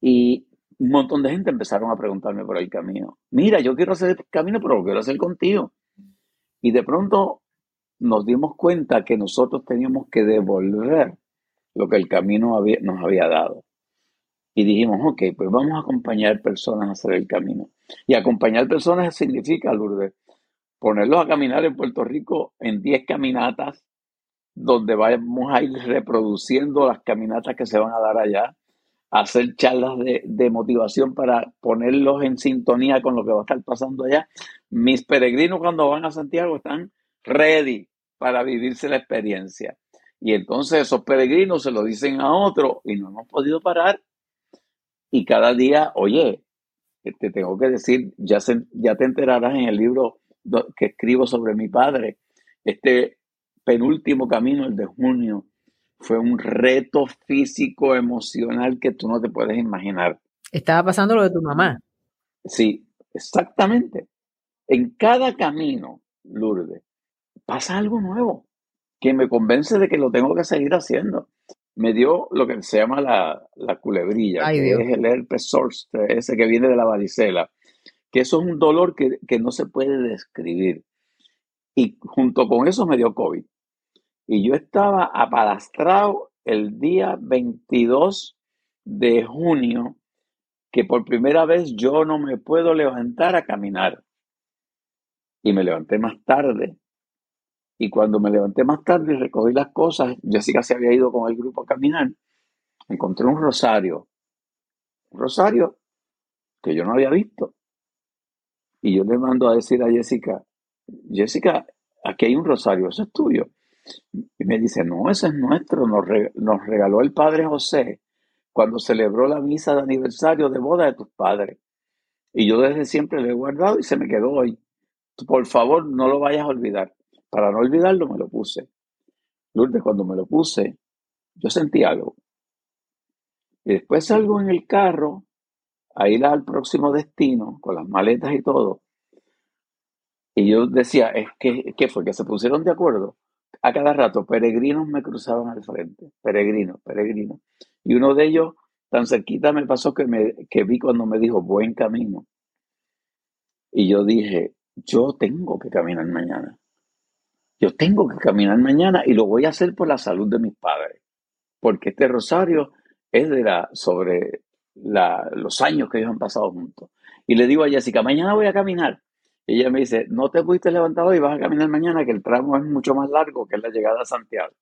Y un montón de gente empezaron a preguntarme por el camino. Mira, yo quiero hacer el camino, pero lo quiero hacer contigo. Y de pronto nos dimos cuenta que nosotros teníamos que devolver lo que el camino nos había dado. Y dijimos, ok, pues vamos a acompañar personas a hacer el camino. Y acompañar personas significa, Lourdes, ponerlos a caminar en Puerto Rico en 10 caminatas, donde vamos a ir reproduciendo las caminatas que se van a dar allá, hacer charlas de, de motivación para ponerlos en sintonía con lo que va a estar pasando allá. Mis peregrinos cuando van a Santiago están ready para vivirse la experiencia. Y entonces esos peregrinos se lo dicen a otro y no hemos podido parar. Y cada día, oye, te tengo que decir, ya, ya te enterarás en el libro que escribo sobre mi padre, este penúltimo camino, el de junio, fue un reto físico, emocional que tú no te puedes imaginar. Estaba pasando lo de tu mamá. Sí, exactamente. En cada camino, Lourdes, pasa algo nuevo que me convence de que lo tengo que seguir haciendo. Me dio lo que se llama la, culebrilla, que es el herpes zoster, ese que viene de la varicela, que eso es un dolor que, que no se puede describir. Y junto con eso me dio COVID. Y yo estaba apalastrado el día 22 de junio, que por primera vez yo no me puedo levantar a caminar. Y me levanté más tarde y cuando me levanté más tarde y recogí las cosas, Jessica se había ido con el grupo a caminar, encontré un rosario. Un rosario que yo no había visto. Y yo le mando a decir a Jessica, Jessica, aquí hay un rosario, eso es tuyo. Y me dice, no, ese es nuestro, nos, nos regaló el Padre José cuando celebró la misa de aniversario de boda de tus padres. Y yo desde siempre lo he guardado y se me quedó hoy. Por favor, no lo vayas a olvidar. Para no olvidarlo, me lo puse. Lourdes, cuando me lo puse, yo sentí algo. Y después salgo en el carro a ir al próximo destino, con las maletas y todo. Y yo decía, es que, ¿qué fue? Que se pusieron de acuerdo. A cada rato, peregrinos me cruzaban al frente. Peregrinos, peregrinos. Y uno de ellos, tan cerquita me pasó que, me, que vi cuando me dijo, buen camino. Y yo dije, yo tengo que caminar mañana. Yo tengo que caminar mañana y lo voy a hacer por la salud de mis padres, porque este rosario es de la, sobre los años que ellos han pasado juntos. Y le digo a Jessica, mañana voy a caminar. Y ella me dice, no te fuiste levantado y vas a caminar mañana, que el tramo es mucho más largo que la llegada a Santiago.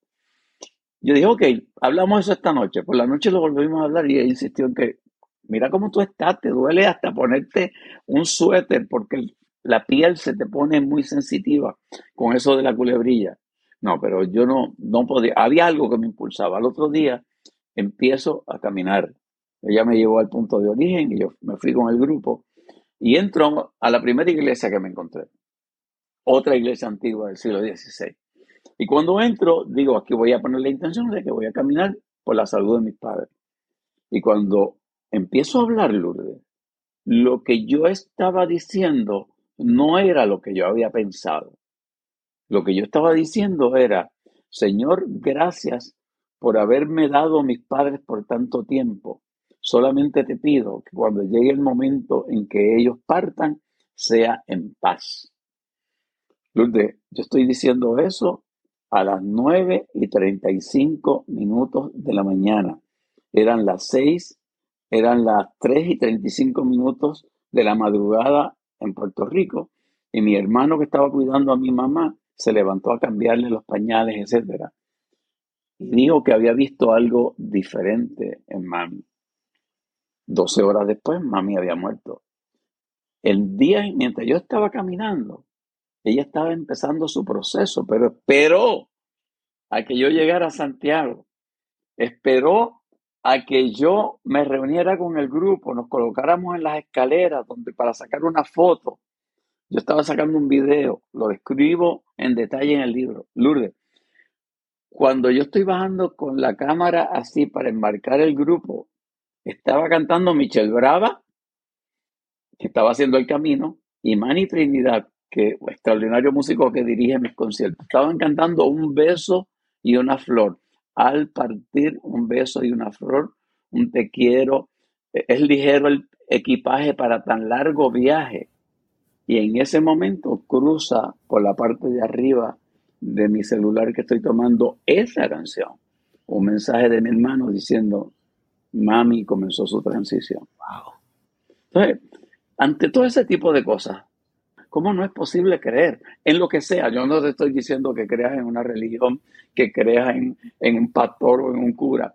Yo dije, ok, hablamos eso esta noche. Por la noche lo volvimos a hablar y ella insistió en que, mira cómo tú estás, te duele hasta ponerte un suéter porque el la piel se te pone muy sensitiva con eso de la culebrilla. No, pero yo no, no podía, había algo que me impulsaba. Al otro día empiezo a caminar. Ella me llevó al punto de origen y yo me fui con el grupo y entro a la primera iglesia que me encontré. Otra iglesia antigua del siglo XVI. Y cuando entro, digo, aquí voy a poner la intención de que voy a caminar por la salud de mis padres. Y cuando empiezo a hablar, Lourdes, lo que yo estaba diciendo no era lo que yo había pensado. Lo que yo estaba diciendo era, Señor, gracias por haberme dado mis padres por tanto tiempo. Solamente te pido que cuando llegue el momento en que ellos partan, sea en paz. Lourdes, yo estoy diciendo eso a las 9 y 35 minutos de la mañana. Eran las 6, eran las 3 y 35 minutos de la madrugada en Puerto Rico y mi hermano que estaba cuidando a mi mamá se levantó a cambiarle los pañales, etcétera. Y dijo que había visto algo diferente en mami. 12 horas después, mami había muerto. El día, mientras yo estaba caminando, ella estaba empezando su proceso, pero esperó a que yo llegara a Santiago. Esperó a que yo me reuniera con el grupo, nos colocáramos en las escaleras donde para sacar una foto. Yo estaba sacando un video, lo describo en detalle en el libro. Lourdes, cuando yo estoy bajando con la cámara así para enmarcar el grupo, estaba cantando Michelle Brava, que estaba haciendo el camino, y Manny Trinidad, que extraordinario músico que dirige mis conciertos, estaban cantando un beso y una flor al partir un beso y una flor, un te quiero. E, es ligero el equipaje para tan largo viaje. Y en ese momento cruza por la parte de arriba de mi celular que estoy tomando esa canción. Un mensaje de mi hermano diciendo, mami comenzó su transición. Wow. Entonces, ante todo ese tipo de cosas, ¿Cómo no es posible creer en lo que sea? Yo no te estoy diciendo que creas en una religión, que creas en, un pastor o en un cura.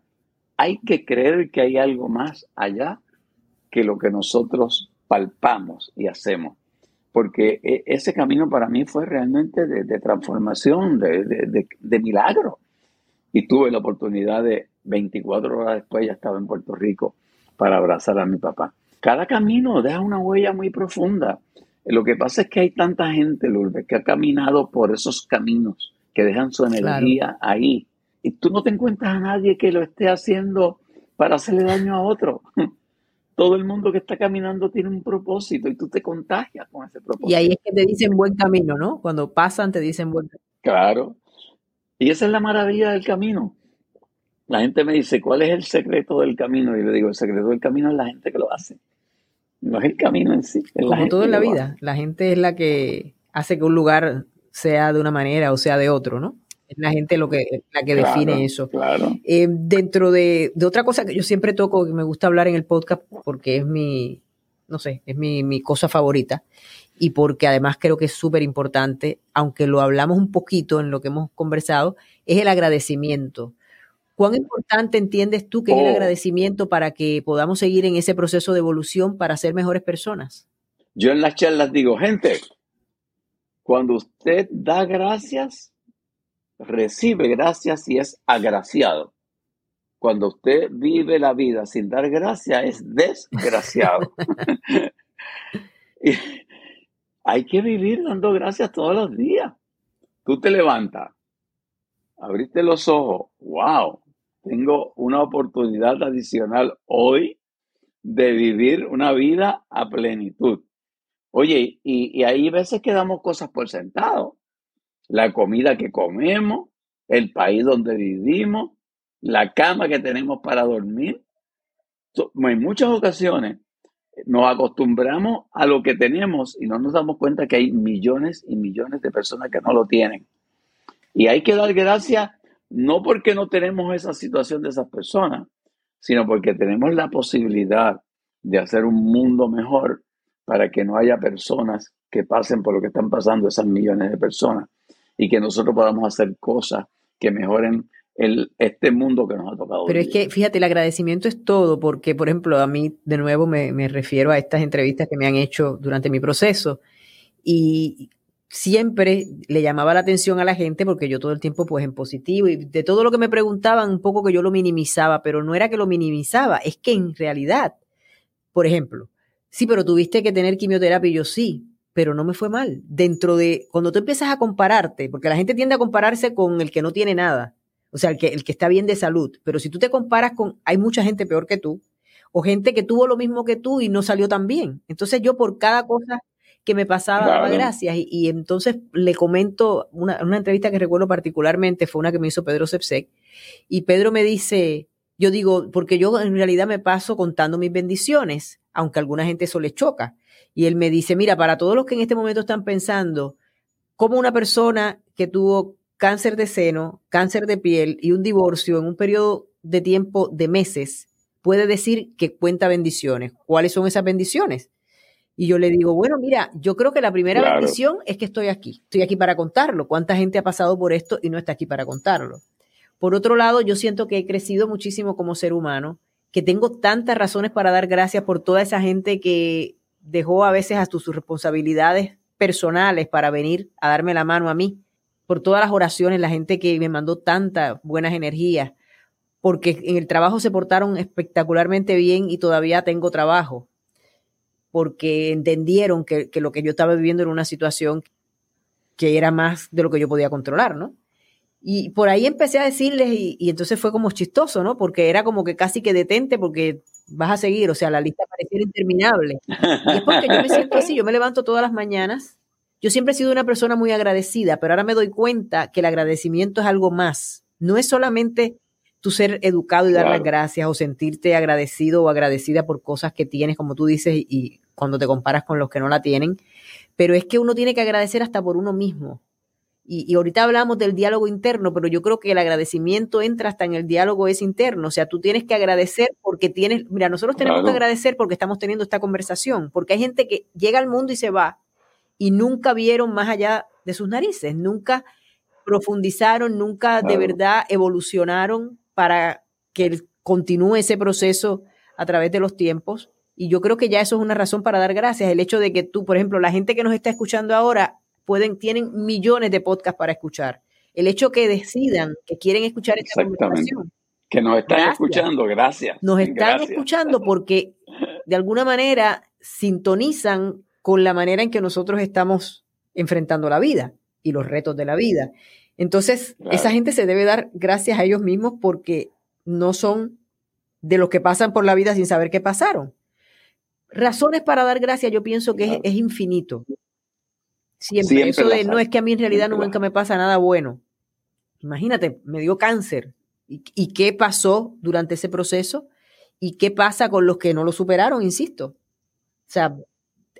Hay que creer que hay algo más allá que lo que nosotros palpamos y hacemos. Porque e, ese camino para mí fue realmente de, transformación, de, de, milagro. Y tuve la oportunidad de 24 horas después ya estaba en Puerto Rico para abrazar a mi papá. Cada camino deja una huella muy profunda. Lo que pasa es que hay tanta gente, Lourdes, que ha caminado por esos caminos, que dejan su energía ahí. Y tú no te encuentras a nadie que lo esté haciendo para hacerle daño a otro. Todo el mundo que está caminando tiene un propósito y tú te contagias con ese propósito. Y ahí es que te dicen buen camino, ¿no? Cuando pasan te dicen buen camino. Claro. Y esa es la maravilla del camino. La gente me dice, ¿cuál es el secreto del camino? Y le digo, el secreto del camino es la gente que lo hace. No es el camino en sí. Como todo en la vida, la gente es la que hace que un lugar sea de una manera o sea de otro, ¿no? Es la gente lo que, la que define eso. Claro. Eh, dentro de, otra cosa que yo siempre toco, que me gusta hablar en el podcast porque es mi, no sé, es mi, mi cosa favorita y porque además creo que es súper importante, aunque lo hablamos un poquito en lo que hemos conversado, es el agradecimiento. ¿Cuán importante entiendes tú que es el oh. agradecimiento para que podamos seguir en ese proceso de evolución para ser mejores personas? Yo en las charlas digo, gente, cuando usted da gracias, recibe gracias y es agraciado. Cuando usted vive la vida sin dar gracias, es desgraciado. hay que vivir dando gracias todos los días. Tú te levantas, abriste los ojos, wow, tengo una oportunidad adicional hoy de vivir una vida a plenitud. Oye, y, y hay veces que damos cosas por sentado. La comida que comemos, el país donde vivimos, la cama que tenemos para dormir. En muchas ocasiones nos acostumbramos a lo que tenemos y no nos damos cuenta que hay millones y millones de personas que no lo tienen. Y hay que dar gracias no porque no tenemos esa situación de esas personas, sino porque tenemos la posibilidad de hacer un mundo mejor para que no haya personas que pasen por lo que están pasando esas millones de personas y que nosotros podamos hacer cosas que mejoren el, este mundo que nos ha tocado. Pero es que, fíjate, el agradecimiento es todo, porque, por ejemplo, a mí, de nuevo, me, me refiero a estas entrevistas que me han hecho durante mi proceso. Y siempre le llamaba la atención a la gente porque yo todo el tiempo pues en positivo y de todo lo que me preguntaban un poco que yo lo minimizaba, pero no era que lo minimizaba, es que en realidad, por ejemplo, sí, pero tuviste que tener quimioterapia y yo sí, pero no me fue mal. Dentro de, cuando tú empiezas a compararte, porque la gente tiende a compararse con el que no tiene nada, o sea, el que, el que está bien de salud, pero si tú te comparas con, hay mucha gente peor que tú, o gente que tuvo lo mismo que tú y no salió tan bien. Entonces yo por cada cosa que me pasaba daba gracias y, entonces le comento una, una, entrevista que recuerdo particularmente, fue una que me hizo Pedro Sepsek, y Pedro me dice, yo digo, porque yo en realidad me paso contando mis bendiciones, aunque a alguna gente eso le choca. Y él me dice, mira, para todos los que en este momento están pensando, como una persona que tuvo cáncer de seno, cáncer de piel y un divorcio en un periodo de tiempo de meses, puede decir que cuenta bendiciones. ¿Cuáles son esas bendiciones? Y yo le digo, bueno, mira, yo creo que la primera bendición es que estoy aquí. Estoy aquí para contarlo. ¿Cuánta gente ha pasado por esto y no está aquí para contarlo? Por otro lado, yo siento que he crecido muchísimo como ser humano, que tengo tantas razones para dar gracias por toda esa gente que dejó a veces hasta sus responsabilidades personales para venir a darme la mano a mí, por todas las oraciones, la gente que me mandó tantas buenas energías, porque en el trabajo se portaron espectacularmente bien y todavía tengo trabajo, porque entendieron que, lo que yo estaba viviendo era una situación que era más de lo que yo podía controlar, ¿no? Y por ahí empecé a decirles y, y, entonces fue como chistoso, ¿no? Porque era como que casi que detente porque vas a seguir, o sea, la lista pareciera interminable. Y es porque yo me siento así, yo me levanto todas las mañanas. Yo siempre he sido una persona muy agradecida, pero ahora me doy cuenta que el agradecimiento es algo más. No es solamente tu ser educado y dar las gracias o sentirte agradecido o agradecida por cosas que tienes, como tú dices, y cuando te comparas con los que no la tienen, pero es que uno tiene que agradecer hasta por uno mismo. Y, ahorita hablamos del diálogo interno, pero yo creo que el agradecimiento entra hasta en el diálogo es interno. O sea, tú tienes que agradecer porque tienes, mira, nosotros tenemos que agradecer porque estamos teniendo esta conversación, porque hay gente que llega al mundo y se va y nunca vieron más allá de sus narices, nunca profundizaron, nunca de verdad evolucionaron para que continúe ese proceso a través de los tiempos. Y yo creo que ya eso es una razón para dar gracias. El hecho de que tú, por ejemplo, la gente que nos está escuchando ahora, pueden, tienen millones de podcasts para escuchar. El hecho que decidan que quieren escuchar esta conversación. Que nos están escuchando, gracias. Nos están escuchando porque de alguna manera sintonizan con la manera en que nosotros estamos enfrentando la vida y los retos de la vida. Entonces, esa gente se debe dar gracias a ellos mismos porque no son de los que pasan por la vida sin saber qué pasaron. Razones para dar gracias, yo pienso que es, infinito. Siempre, eso de no es que a mí en realidad nunca me pasa nada bueno. Imagínate, me dio cáncer. ¿Y, qué pasó durante ese proceso? ¿Y qué pasa con los que no lo superaron? Insisto. O sea,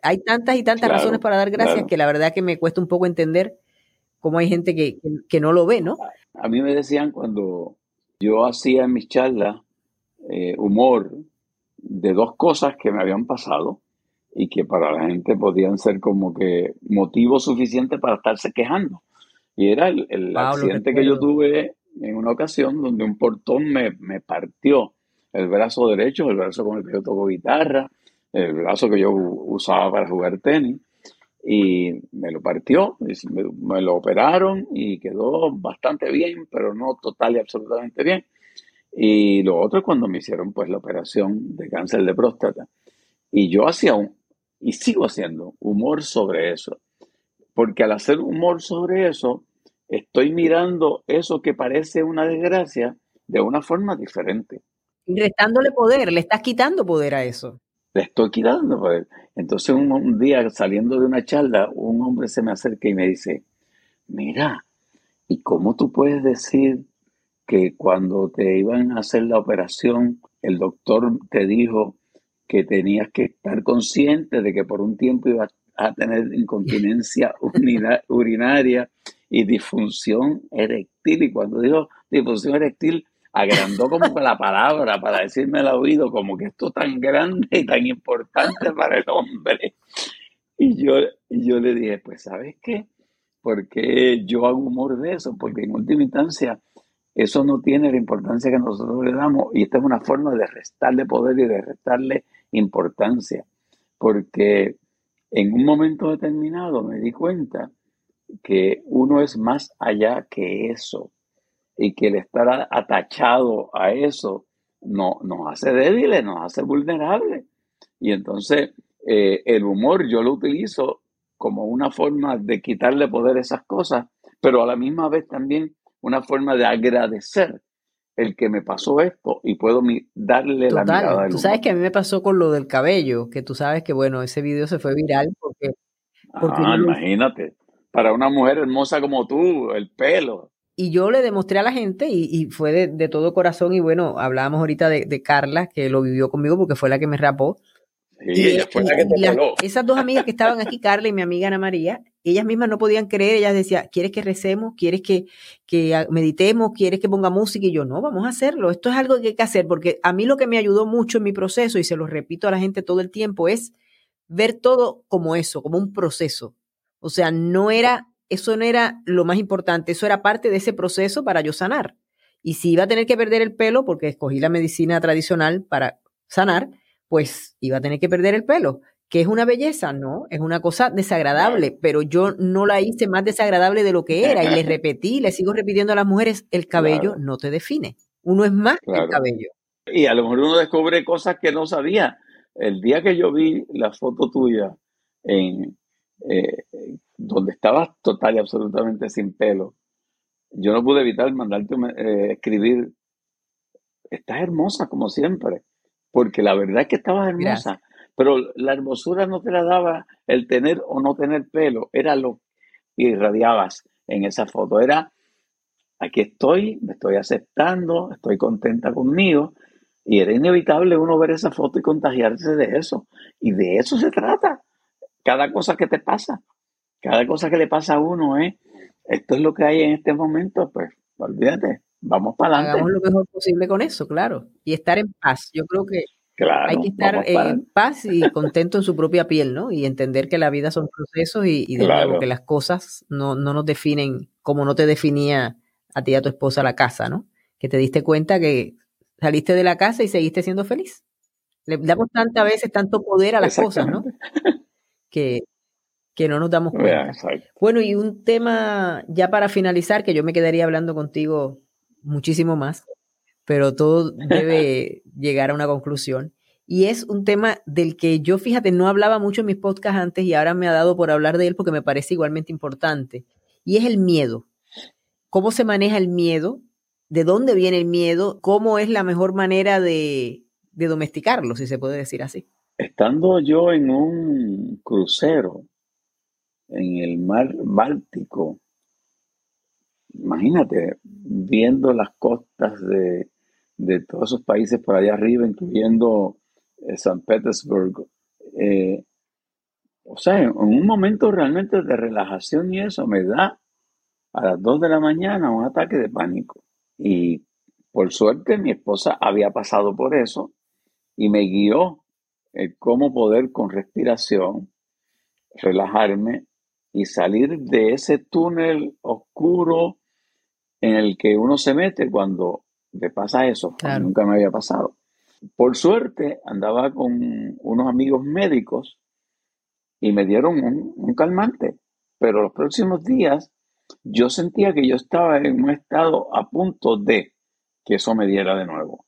hay tantas y tantas razones para dar gracias que la verdad que me cuesta un poco entender cómo hay gente que, no lo ve, ¿no? A mí me decían cuando yo hacía en mis charlas eh, humor de dos cosas que me habían pasado y que para la gente podían ser como que motivo suficiente para estarse quejando. Y era el, accidente que yo tuve en una ocasión donde un portón me, me, partió el brazo derecho, el brazo con el que yo toco guitarra, el brazo que yo usaba para jugar tenis y me lo partió, me, lo operaron y quedó bastante bien, pero no total y absolutamente bien. Y lo otro es cuando me hicieron pues la operación de cáncer de próstata. Y yo hacía un, y sigo haciendo humor sobre eso, porque al hacer humor sobre eso, estoy mirando eso que parece una desgracia de una forma diferente. Restándole poder, le estás quitando poder a eso le estoy quitando. Pues. Entonces un, día saliendo de una charla, un hombre se me acerca y me dice, mira, ¿y cómo tú puedes decir que cuando te iban a hacer la operación, el doctor te dijo que tenías que estar consciente de que por un tiempo ibas a tener incontinencia urinaria y disfunción eréctil? Y cuando dijo disfunción eréctil, agrandó como la palabra para decirme al oído como que esto tan grande y tan importante para el hombre. Y yo, yo le dije, pues ¿sabes qué? Porque yo hago humor de eso, porque en última instancia eso no tiene la importancia que nosotros le damos y esta es una forma de restarle poder y de restarle importancia, porque en un momento determinado me di cuenta que uno es más allá que eso y que el estar atachado a eso no, nos hace débiles, nos hace vulnerables. Y entonces eh, el humor yo lo utilizo como una forma de quitarle poder a esas cosas, pero a la misma vez también una forma de agradecer el que me pasó esto y puedo darle la mirada Tú sabes que a mí me pasó con lo del cabello, que tú sabes que, bueno, ese video se fue viral porque... ah, imagínate, para una mujer hermosa como tú, el pelo. Y yo le demostré a la gente y, fue de, todo corazón y bueno, hablábamos ahorita de, Carla, que lo vivió conmigo porque fue la que me rapó. y ella fue la que te Esas dos amigas que estaban aquí, Carla y mi amiga Ana María, ellas mismas no podían creer, ellas decían, ¿quieres que recemos? ¿Quieres que, que meditemos? ¿Quieres que ponga música? Y yo, no, vamos a hacerlo. Esto es algo que hay que hacer, porque a mí lo que me ayudó mucho en mi proceso, y se lo repito a la gente todo el tiempo, es ver todo como eso, como un proceso. O sea, no era, eso no era lo más importante, eso era parte de ese proceso para yo sanar. Y si iba a tener que perder el pelo, porque escogí la medicina tradicional para sanar, pues iba a tener que perder el pelo que es una belleza, no, es una cosa desagradable, pero yo no la hice más desagradable de lo que era y le repetí, le sigo repitiendo a las mujeres, el cabello no te define, uno es más que el cabello. Y a lo mejor uno descubre cosas que no sabía. El día que yo vi la foto tuya en eh, donde estabas total y absolutamente sin pelo, yo no pude evitar mandarte eh, escribir, estás hermosa como siempre, porque la verdad es que estabas hermosa. Pero la hermosura no te la daba el tener o no tener pelo, era lo que irradiabas en esa foto. Era, aquí estoy, me estoy aceptando, estoy contenta conmigo. Y era inevitable uno ver esa foto y contagiarse de eso. Y de eso se trata. Cada cosa que te pasa, cada cosa que le pasa a uno es, esto es lo que hay en este momento, pues olvídate, vamos para adelante. Hagamos lo mejor posible con eso, claro. Y estar en paz. Yo creo que hay que estar en paz y contento en su propia piel, ¿no? Y entender que la vida son procesos y, de nuevo, que las cosas no, nos definen como no te definía a ti y a tu esposa la casa, ¿no? Que te diste cuenta que saliste de la casa y seguiste siendo feliz. Le damos tantas veces tanto poder a las cosas, ¿no? Que, que no nos damos cuenta. Bueno, y un tema ya para finalizar, que yo me quedaría hablando contigo muchísimo más, pero todo debe llegar a una conclusión. Y es un tema del que yo, fíjate, no hablaba mucho en mis podcasts antes y ahora me ha dado por hablar de él porque me parece igualmente importante. Y es el miedo. ¿Cómo se maneja el miedo? ¿De dónde viene el miedo? ¿Cómo es la mejor manera de, de domesticarlo, si se puede decir así? Estando yo en un crucero en el mar Báltico, imagínate, viendo las costas de, de todos esos países por allá arriba, incluyendo eh, San Petersburgo. Eh, o sea, en un momento realmente de relajación y eso me da a las 2 de la mañana un ataque de pánico. Y por suerte mi esposa había pasado por eso y me guió en cómo poder con respiración relajarme y salir de ese túnel oscuro en el que uno se mete cuando te pasa eso, nunca me había pasado. Por suerte andaba con unos amigos médicos y me dieron un, calmante, pero los próximos días yo sentía que yo estaba en un estado a punto de que eso me diera de nuevo.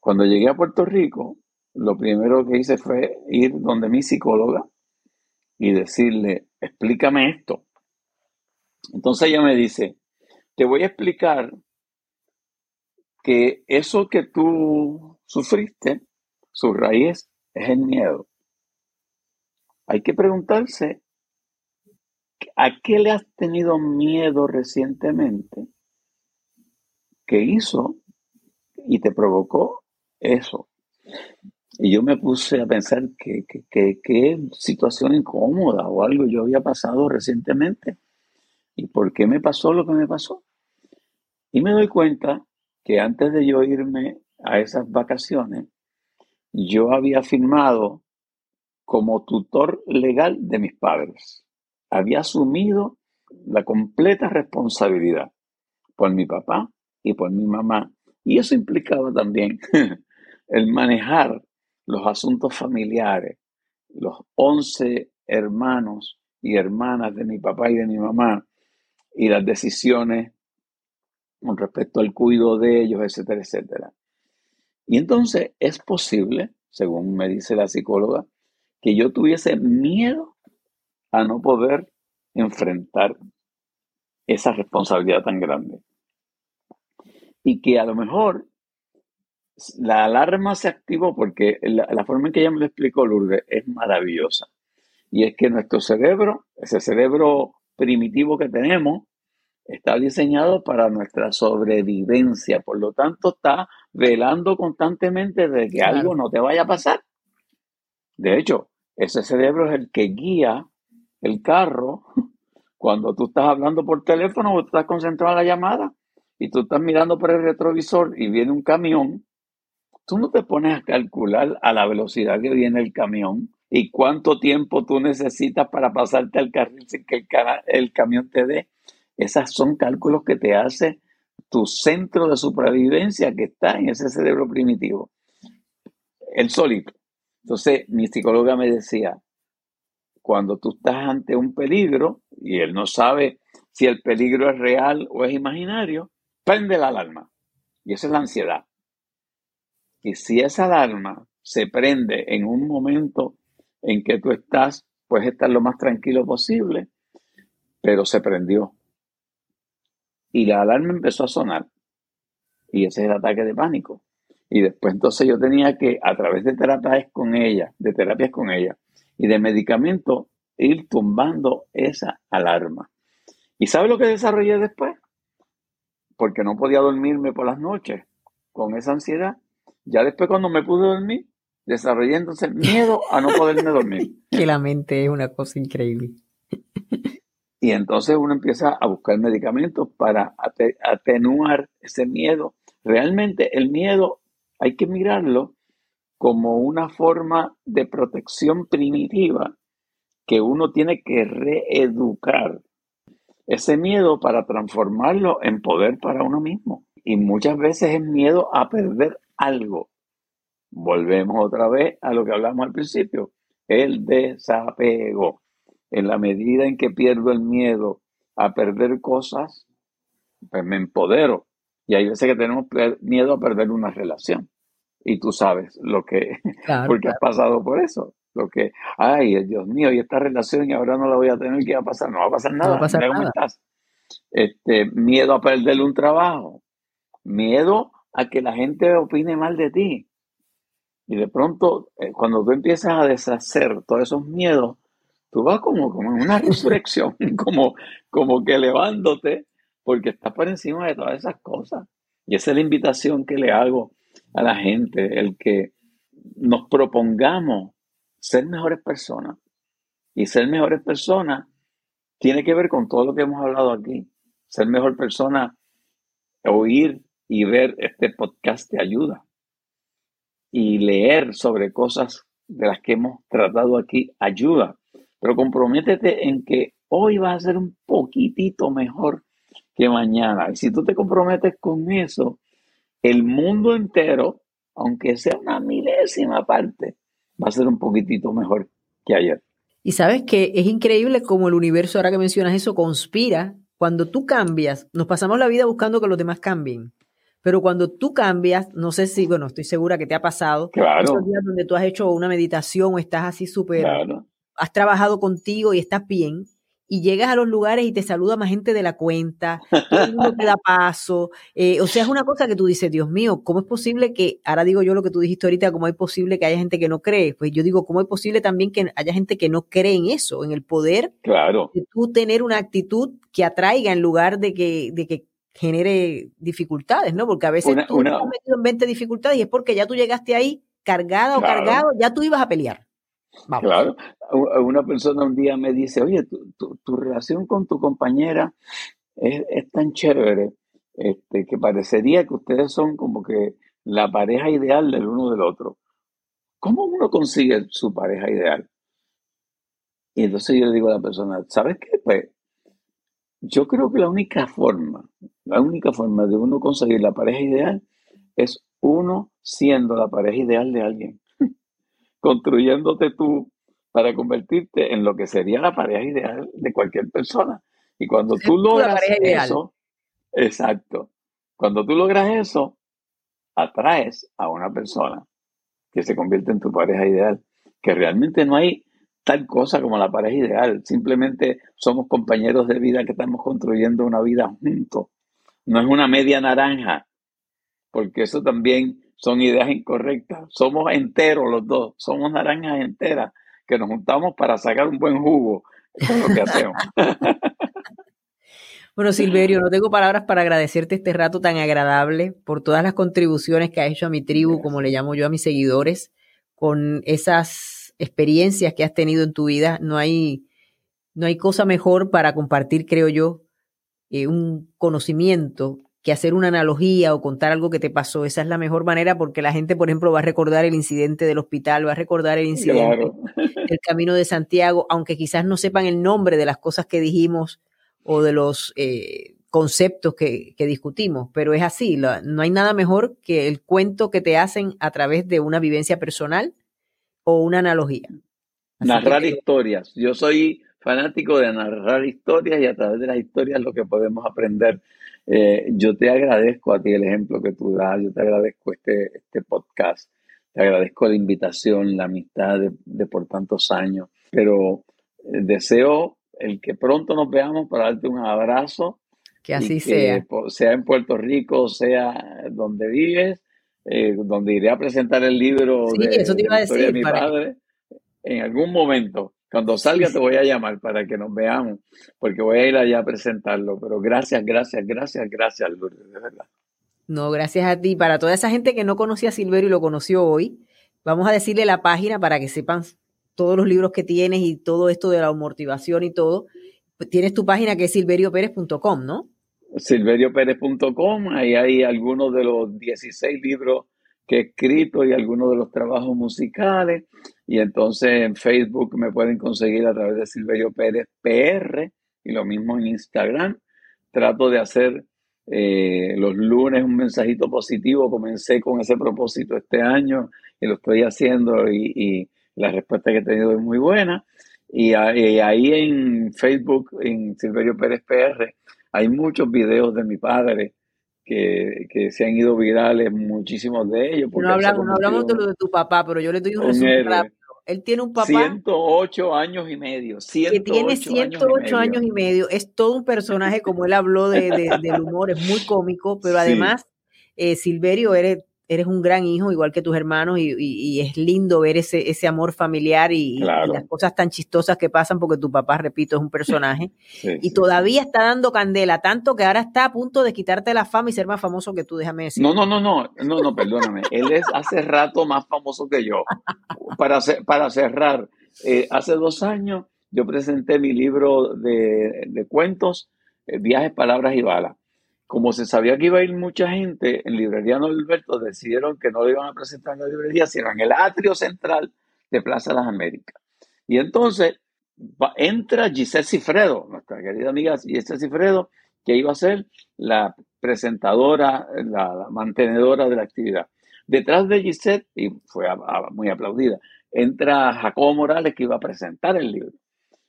Cuando llegué a Puerto Rico, lo primero que hice fue ir donde mi psicóloga y decirle, explícame esto. Entonces ella me dice, te voy a explicar que eso que tú sufriste, su raíz es el miedo. Hay que preguntarse, ¿a qué le has tenido miedo recientemente? ¿Qué hizo y te provocó eso? Y yo me puse a pensar que, qué situación incómoda o algo yo había pasado recientemente y por qué me pasó lo que me pasó. Y me doy cuenta que antes de yo irme a esas vacaciones, yo había firmado como tutor legal de mis padres. Había asumido la completa responsabilidad por mi papá y por mi mamá. Y eso implicaba también el manejar los asuntos familiares, los once hermanos y hermanas de mi papá y de mi mamá, y las decisiones con respecto al cuidado de ellos, etcétera, etcétera. Y entonces es posible, según me dice la psicóloga, que yo tuviese miedo a no poder enfrentar esa responsabilidad tan grande. Y que a lo mejor la alarma se activó porque la, forma en que ella me lo explicó, Lourdes, es maravillosa. Y es que nuestro cerebro, ese cerebro primitivo que tenemos, está diseñado para nuestra sobrevivencia. Por lo tanto, está velando constantemente de que algo no te vaya a pasar. De hecho, ese cerebro es el que guía el carro cuando tú estás hablando por teléfono o estás concentrado en la llamada y tú estás mirando por el retrovisor y viene un camión tú no te pones a calcular a la velocidad que viene el camión y cuánto tiempo tú necesitas para pasarte al carril sin que el, camión te dé. Esos son cálculos que te hace tu centro de supervivencia que está en ese cerebro primitivo. El solito. Entonces, mi psicóloga me decía, cuando tú estás ante un peligro y él no sabe si el peligro es real o es imaginario, prende la alarma. Y esa es la ansiedad. Y si esa alarma se prende en un momento en que tú estás, puedes estar lo más tranquilo posible, pero se prendió. Y la alarma empezó a sonar. Y ese es el ataque de pánico. Y después entonces yo tenía que, a través de terapias con ella, de terapias con ella y de medicamentos, ir tumbando esa alarma. ¿Y sabe lo que desarrollé después? Porque no podía dormirme por las noches con esa ansiedad. Ya después cuando me pude dormir, desarrollé entonces miedo a no poderme dormir. que la mente es una cosa increíble. y entonces uno empieza a buscar medicamentos para atenuar ese miedo. Realmente el miedo hay que mirarlo como una forma de protección primitiva que uno tiene que reeducar. Ese miedo para transformarlo en poder para uno mismo. Y muchas veces es miedo a perder algo. Volvemos otra vez a lo que hablamos al principio, el desapego. En la medida en que pierdo el miedo a perder cosas, pues me empodero. Y hay veces que tenemos miedo a perder una relación. Y tú sabes lo que, porque has pasado por eso. Lo que, ay, Dios mío, y esta relación y ahora no la voy a tener, ¿qué va a pasar? No va a pasar nada. No va a pasar nada. Este, miedo a perder un trabajo. Miedo a que la gente opine mal de ti. Y de pronto, eh, cuando tú empiezas a deshacer todos esos miedos, tú vas como, como en una resurrección, como, como que elevándote, porque estás por encima de todas esas cosas. Y esa es la invitación que le hago a la gente, el que nos propongamos ser mejores personas. Y ser mejores personas tiene que ver con todo lo que hemos hablado aquí. Ser mejor persona, oír y ver este podcast te ayuda. Y leer sobre cosas de las que hemos tratado aquí ayuda. Pero comprométete en que hoy va a ser un poquitito mejor que mañana. Y si tú te comprometes con eso, el mundo entero, aunque sea una milésima parte, va a ser un poquitito mejor que ayer. Y sabes que es increíble como el universo, ahora que mencionas eso, conspira. Cuando tú cambias, nos pasamos la vida buscando que los demás cambien. Pero cuando tú cambias, no sé si, bueno, estoy segura que te ha pasado. Claro. Esos días donde tú has hecho una meditación o estás así súper. Has trabajado contigo y estás bien. Y llegas a los lugares y te saluda más gente de la cuenta, todo el mundo te da paso. Eh, o sea, es una cosa que tú dices, Dios mío, ¿cómo es posible que, ahora digo yo lo que tú dijiste ahorita, cómo es posible que haya gente que no cree? Pues yo digo, ¿cómo es posible también que haya gente que no cree en eso, en el poder claro. de tú tener una actitud que atraiga en lugar de que, de que genere dificultades, ¿no? Porque a veces tú estás metido en 20 dificultades y es porque ya tú llegaste ahí cargada o cargado, ya tú ibas a pelear. Claro, una persona un día me dice, oye, tu, relación con tu compañera es, tan chévere este, que parecería que ustedes son como que la pareja ideal del uno del otro. ¿Cómo uno consigue su pareja ideal? Y entonces yo le digo a la persona, ¿sabes qué? Pues yo creo que la única forma, la única forma de uno conseguir la pareja ideal es uno siendo la pareja ideal de alguien, construyéndote tú para convertirte en lo que sería la pareja ideal de cualquier persona. Y cuando tú logras eso, exacto, cuando tú logras eso, atraes a una persona que se convierte en tu pareja ideal, que realmente no hay tal cosa como la pareja ideal. Simplemente somos compañeros de vida que estamos construyendo una vida juntos. No es una media naranja, porque eso también son ideas incorrectas. Somos enteros los dos, somos naranjas enteras que nos juntamos para sacar un buen jugo. Eso es lo que hacemos. Bueno, Silverio, no tengo palabras para agradecerte este rato tan agradable por todas las contribuciones que has hecho a mi tribu, como le llamo yo a mis seguidores, con esas experiencias que has tenido en tu vida. No hay, no hay cosa mejor para compartir, creo yo, eh, un conocimiento que hacer una analogía o contar algo que te pasó. Esa es la mejor manera porque la gente, por ejemplo, va a recordar el incidente del hospital, va a recordar el incidente del Camino de Santiago, aunque quizás no sepan el nombre de las cosas que dijimos o de los eh, conceptos que, discutimos, pero es así, no hay nada mejor que el cuento que te hacen a través de una vivencia personal o una analogía. narrar historias. Yo soy fanático de narrar historias y a través de las historias lo que podemos aprender. Eh, yo te agradezco a ti el ejemplo que tú das, yo te agradezco este, este podcast, te agradezco la invitación, la amistad de por tantos años, pero eh, deseo el que pronto nos veamos para darte un abrazo. Que así sea. Sea en Puerto Rico, sea donde vives, eh, donde iré a presentar el libro de, eso te iba a decir, mi padre. En algún momento, cuando salga, te voy a llamar para que nos veamos, porque voy a ir allá a presentarlo. Pero gracias, gracias, gracias, gracias, Lourdes, de verdad. No, gracias a ti. Para toda esa gente que no conocía a Silverio y lo conoció hoy, vamos a decirle la página para que sepan todos los libros que tienes y todo esto de la motivación y todo, tienes tu página que es silveriopérez.com, ¿no? silveriopérez.com, ahí hay algunos de los 16 libros que he escrito y algunos de los trabajos musicales. Y entonces en Facebook me pueden conseguir a través de Silverio Pérez PR y lo mismo en Instagram. Trato de hacer eh, los lunes un mensajito positivo. Comencé con ese propósito este año y lo estoy haciendo y la respuesta que he tenido es muy buena. Y ahí en Facebook, en Silverio Pérez PR, hay muchos videos de mi padre que, se han ido virales, muchísimos de ellos. No hablamos, no hablamos de lo de tu papá, pero yo le doy un resumen rápido. Él tiene un papá. 108 años y medio. que tiene 108 años y, medio. Es todo un personaje, como él habló de, del humor, es muy cómico, pero además, eh, Silverio, eres eres un gran hijo, igual que tus hermanos, y, es lindo ver ese, ese amor familiar y, las cosas tan chistosas que pasan, porque tu papá, repito, es un personaje, y todavía está dando candela, tanto que ahora está a punto de quitarte la fama y ser más famoso que tú, déjame decir. No, no, no, no, no, no, perdóname, él es hace rato más famoso que yo. Para, para cerrar, eh, hace dos años yo presenté mi libro de, cuentos, eh, Viajes, Palabras y Balas como se sabía que iba a ir mucha gente, en Librería Norberto decidieron que no lo iban a presentar en la librería, sino en el atrio central de Plaza de las Américas. Y entonces entra Giselle Cifredo, nuestra querida amiga Giselle Cifredo, que iba a ser la presentadora, la, mantenedora de la actividad. Detrás de Giselle, y fue muy aplaudida, entra Jacobo Morales, que iba a presentar el libro.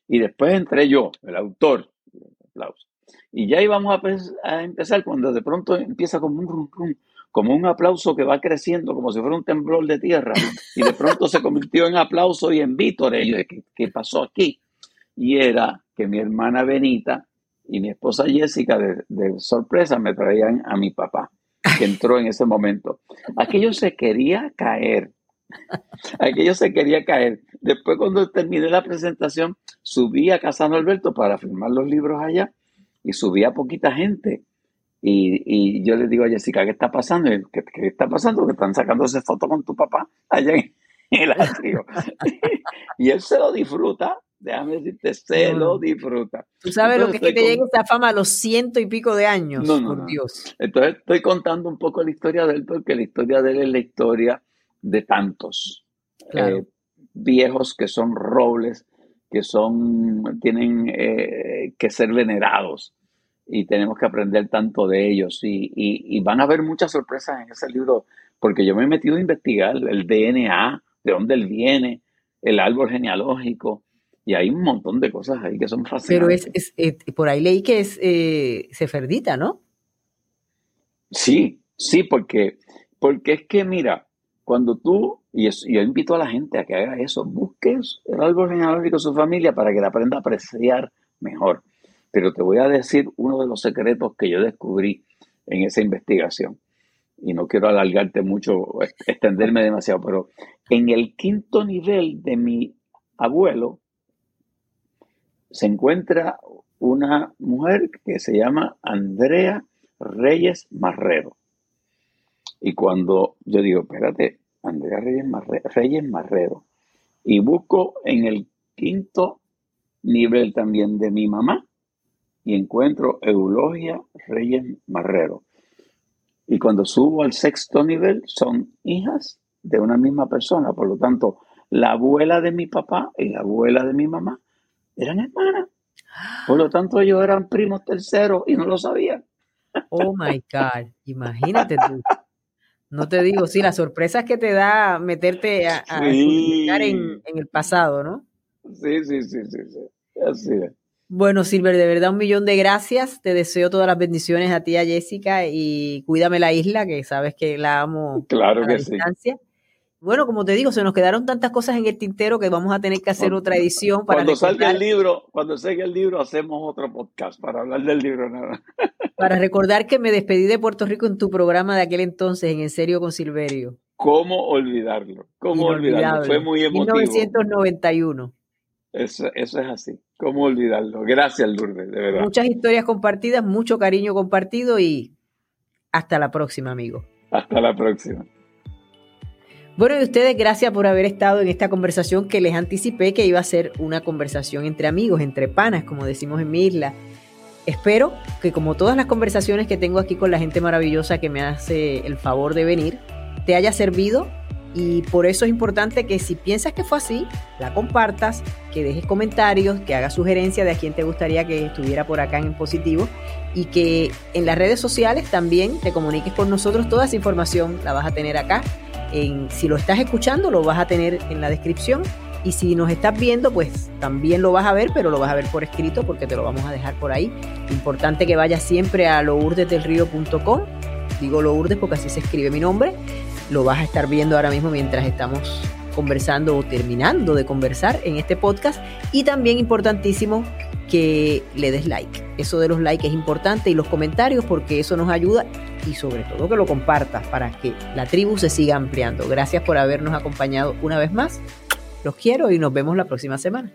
Y después entré yo, el autor. Aplauso. Y ya íbamos a, empezar cuando de pronto empieza como un como un aplauso que va creciendo, como si fuera un temblor de tierra, y de pronto se convirtió en aplauso y en vítores. ¿qué, ¿qué pasó aquí? Y era que mi hermana Benita y mi esposa Jessica, de, de sorpresa, me traían a mi papá, que entró en ese momento. Aquello se quería caer. Aquello se quería caer. Después, cuando terminé la presentación, subí a Casa Alberto para firmar los libros allá y subía poquita gente. Y, yo le digo a Jessica, ¿qué está pasando? ¿Qué, está pasando? Que están sacándose fotos con tu papá allá en, el atrio. y él se lo disfruta, déjame decirte, se lo disfruta. Tú sabes lo que es que te llegue esa fama a los ciento y pico de años, no, por Dios. Entonces estoy contando un poco la historia de él, porque la historia de él es la historia de tantos eh, viejos que son robles, que son, tienen eh, que ser venerados y tenemos que aprender tanto de ellos. Y, van a haber muchas sorpresas en ese libro, porque yo me he metido a investigar el DNA, de dónde él viene, el árbol genealógico, y hay un montón de cosas ahí que son fascinantes. Pero es, eh, por ahí leí que es eh, Seferdita, ¿no? Sí, sí, porque, porque es que mira, cuando tú, Y yo invito a la gente a que haga eso. Busque el árbol genealógico de su familia para que la aprenda a apreciar mejor. Pero te voy a decir uno de los secretos que yo descubrí en esa investigación. Y no quiero alargarte mucho, extenderme demasiado, pero en el quinto nivel de mi abuelo se encuentra una mujer que se llama Andrea Reyes Marrero. Y cuando yo digo, espérate, Andrea Reyes Marrero, Reyes Marrero, y busco en el quinto nivel también de mi mamá, y encuentro Eulogia Reyes Marrero. Y cuando subo al sexto nivel, son hijas de una misma persona. Por lo tanto, la abuela de mi papá y la abuela de mi mamá eran hermanas. Por lo tanto, ellos eran primos terceros y no lo sabían. Oh my God, imagínate tú. No te digo, sí, las sorpresas que te da meterte a, a en, en, el pasado, ¿no? Sí, sí, sí, sí, sí. Así es. Bueno, Silver, de verdad un millón de gracias. Te deseo todas las bendiciones a ti, a Jessica, y cuídame la isla, que sabes que la amo claro a que distancia. Bueno, como te digo, se nos quedaron tantas cosas en el tintero que vamos a tener que hacer otra edición para cuando salga el libro, cuando salga el libro hacemos otro podcast para hablar del libro nada. Para recordar que me despedí de Puerto Rico en tu programa de aquel entonces, en En serio con Silverio. ¿Cómo olvidarlo? ¿Cómo olvidarlo? Fue muy emotivo. 1991. Eso, eso es así. ¿Cómo olvidarlo? Gracias, Lourdes, de verdad. Muchas historias compartidas, mucho cariño compartido y hasta la próxima, amigo. Hasta la próxima. Bueno, y ustedes, gracias por haber estado en esta conversación que les anticipé que iba a ser una conversación entre amigos, entre panas, como decimos en mi isla. Espero que como todas las conversaciones que tengo aquí con la gente maravillosa que me hace el favor de venir, te haya servido y por eso es importante que si piensas que fue así, la compartas, que dejes comentarios, que hagas sugerencias de a quién te gustaría que estuviera por acá en positivo y que en las redes sociales también te comuniques con nosotros. Toda esa información la vas a tener acá. En, si lo estás escuchando, lo vas a tener en la descripción. Y si nos estás viendo, pues también lo vas a ver, pero lo vas a ver por escrito porque te lo vamos a dejar por ahí. Importante que vayas siempre a lourdesdelrío.com. Digo Lourdes porque así se escribe mi nombre lo vas a estar viendo ahora mismo mientras estamos conversando o terminando de conversar en este podcast. Y también importantísimo que le des like. Eso de los likes es importante y los comentarios porque eso nos ayuda y sobre todo que lo compartas para que la tribu se siga ampliando. Gracias por habernos acompañado una vez más. Los quiero y nos vemos la próxima semana.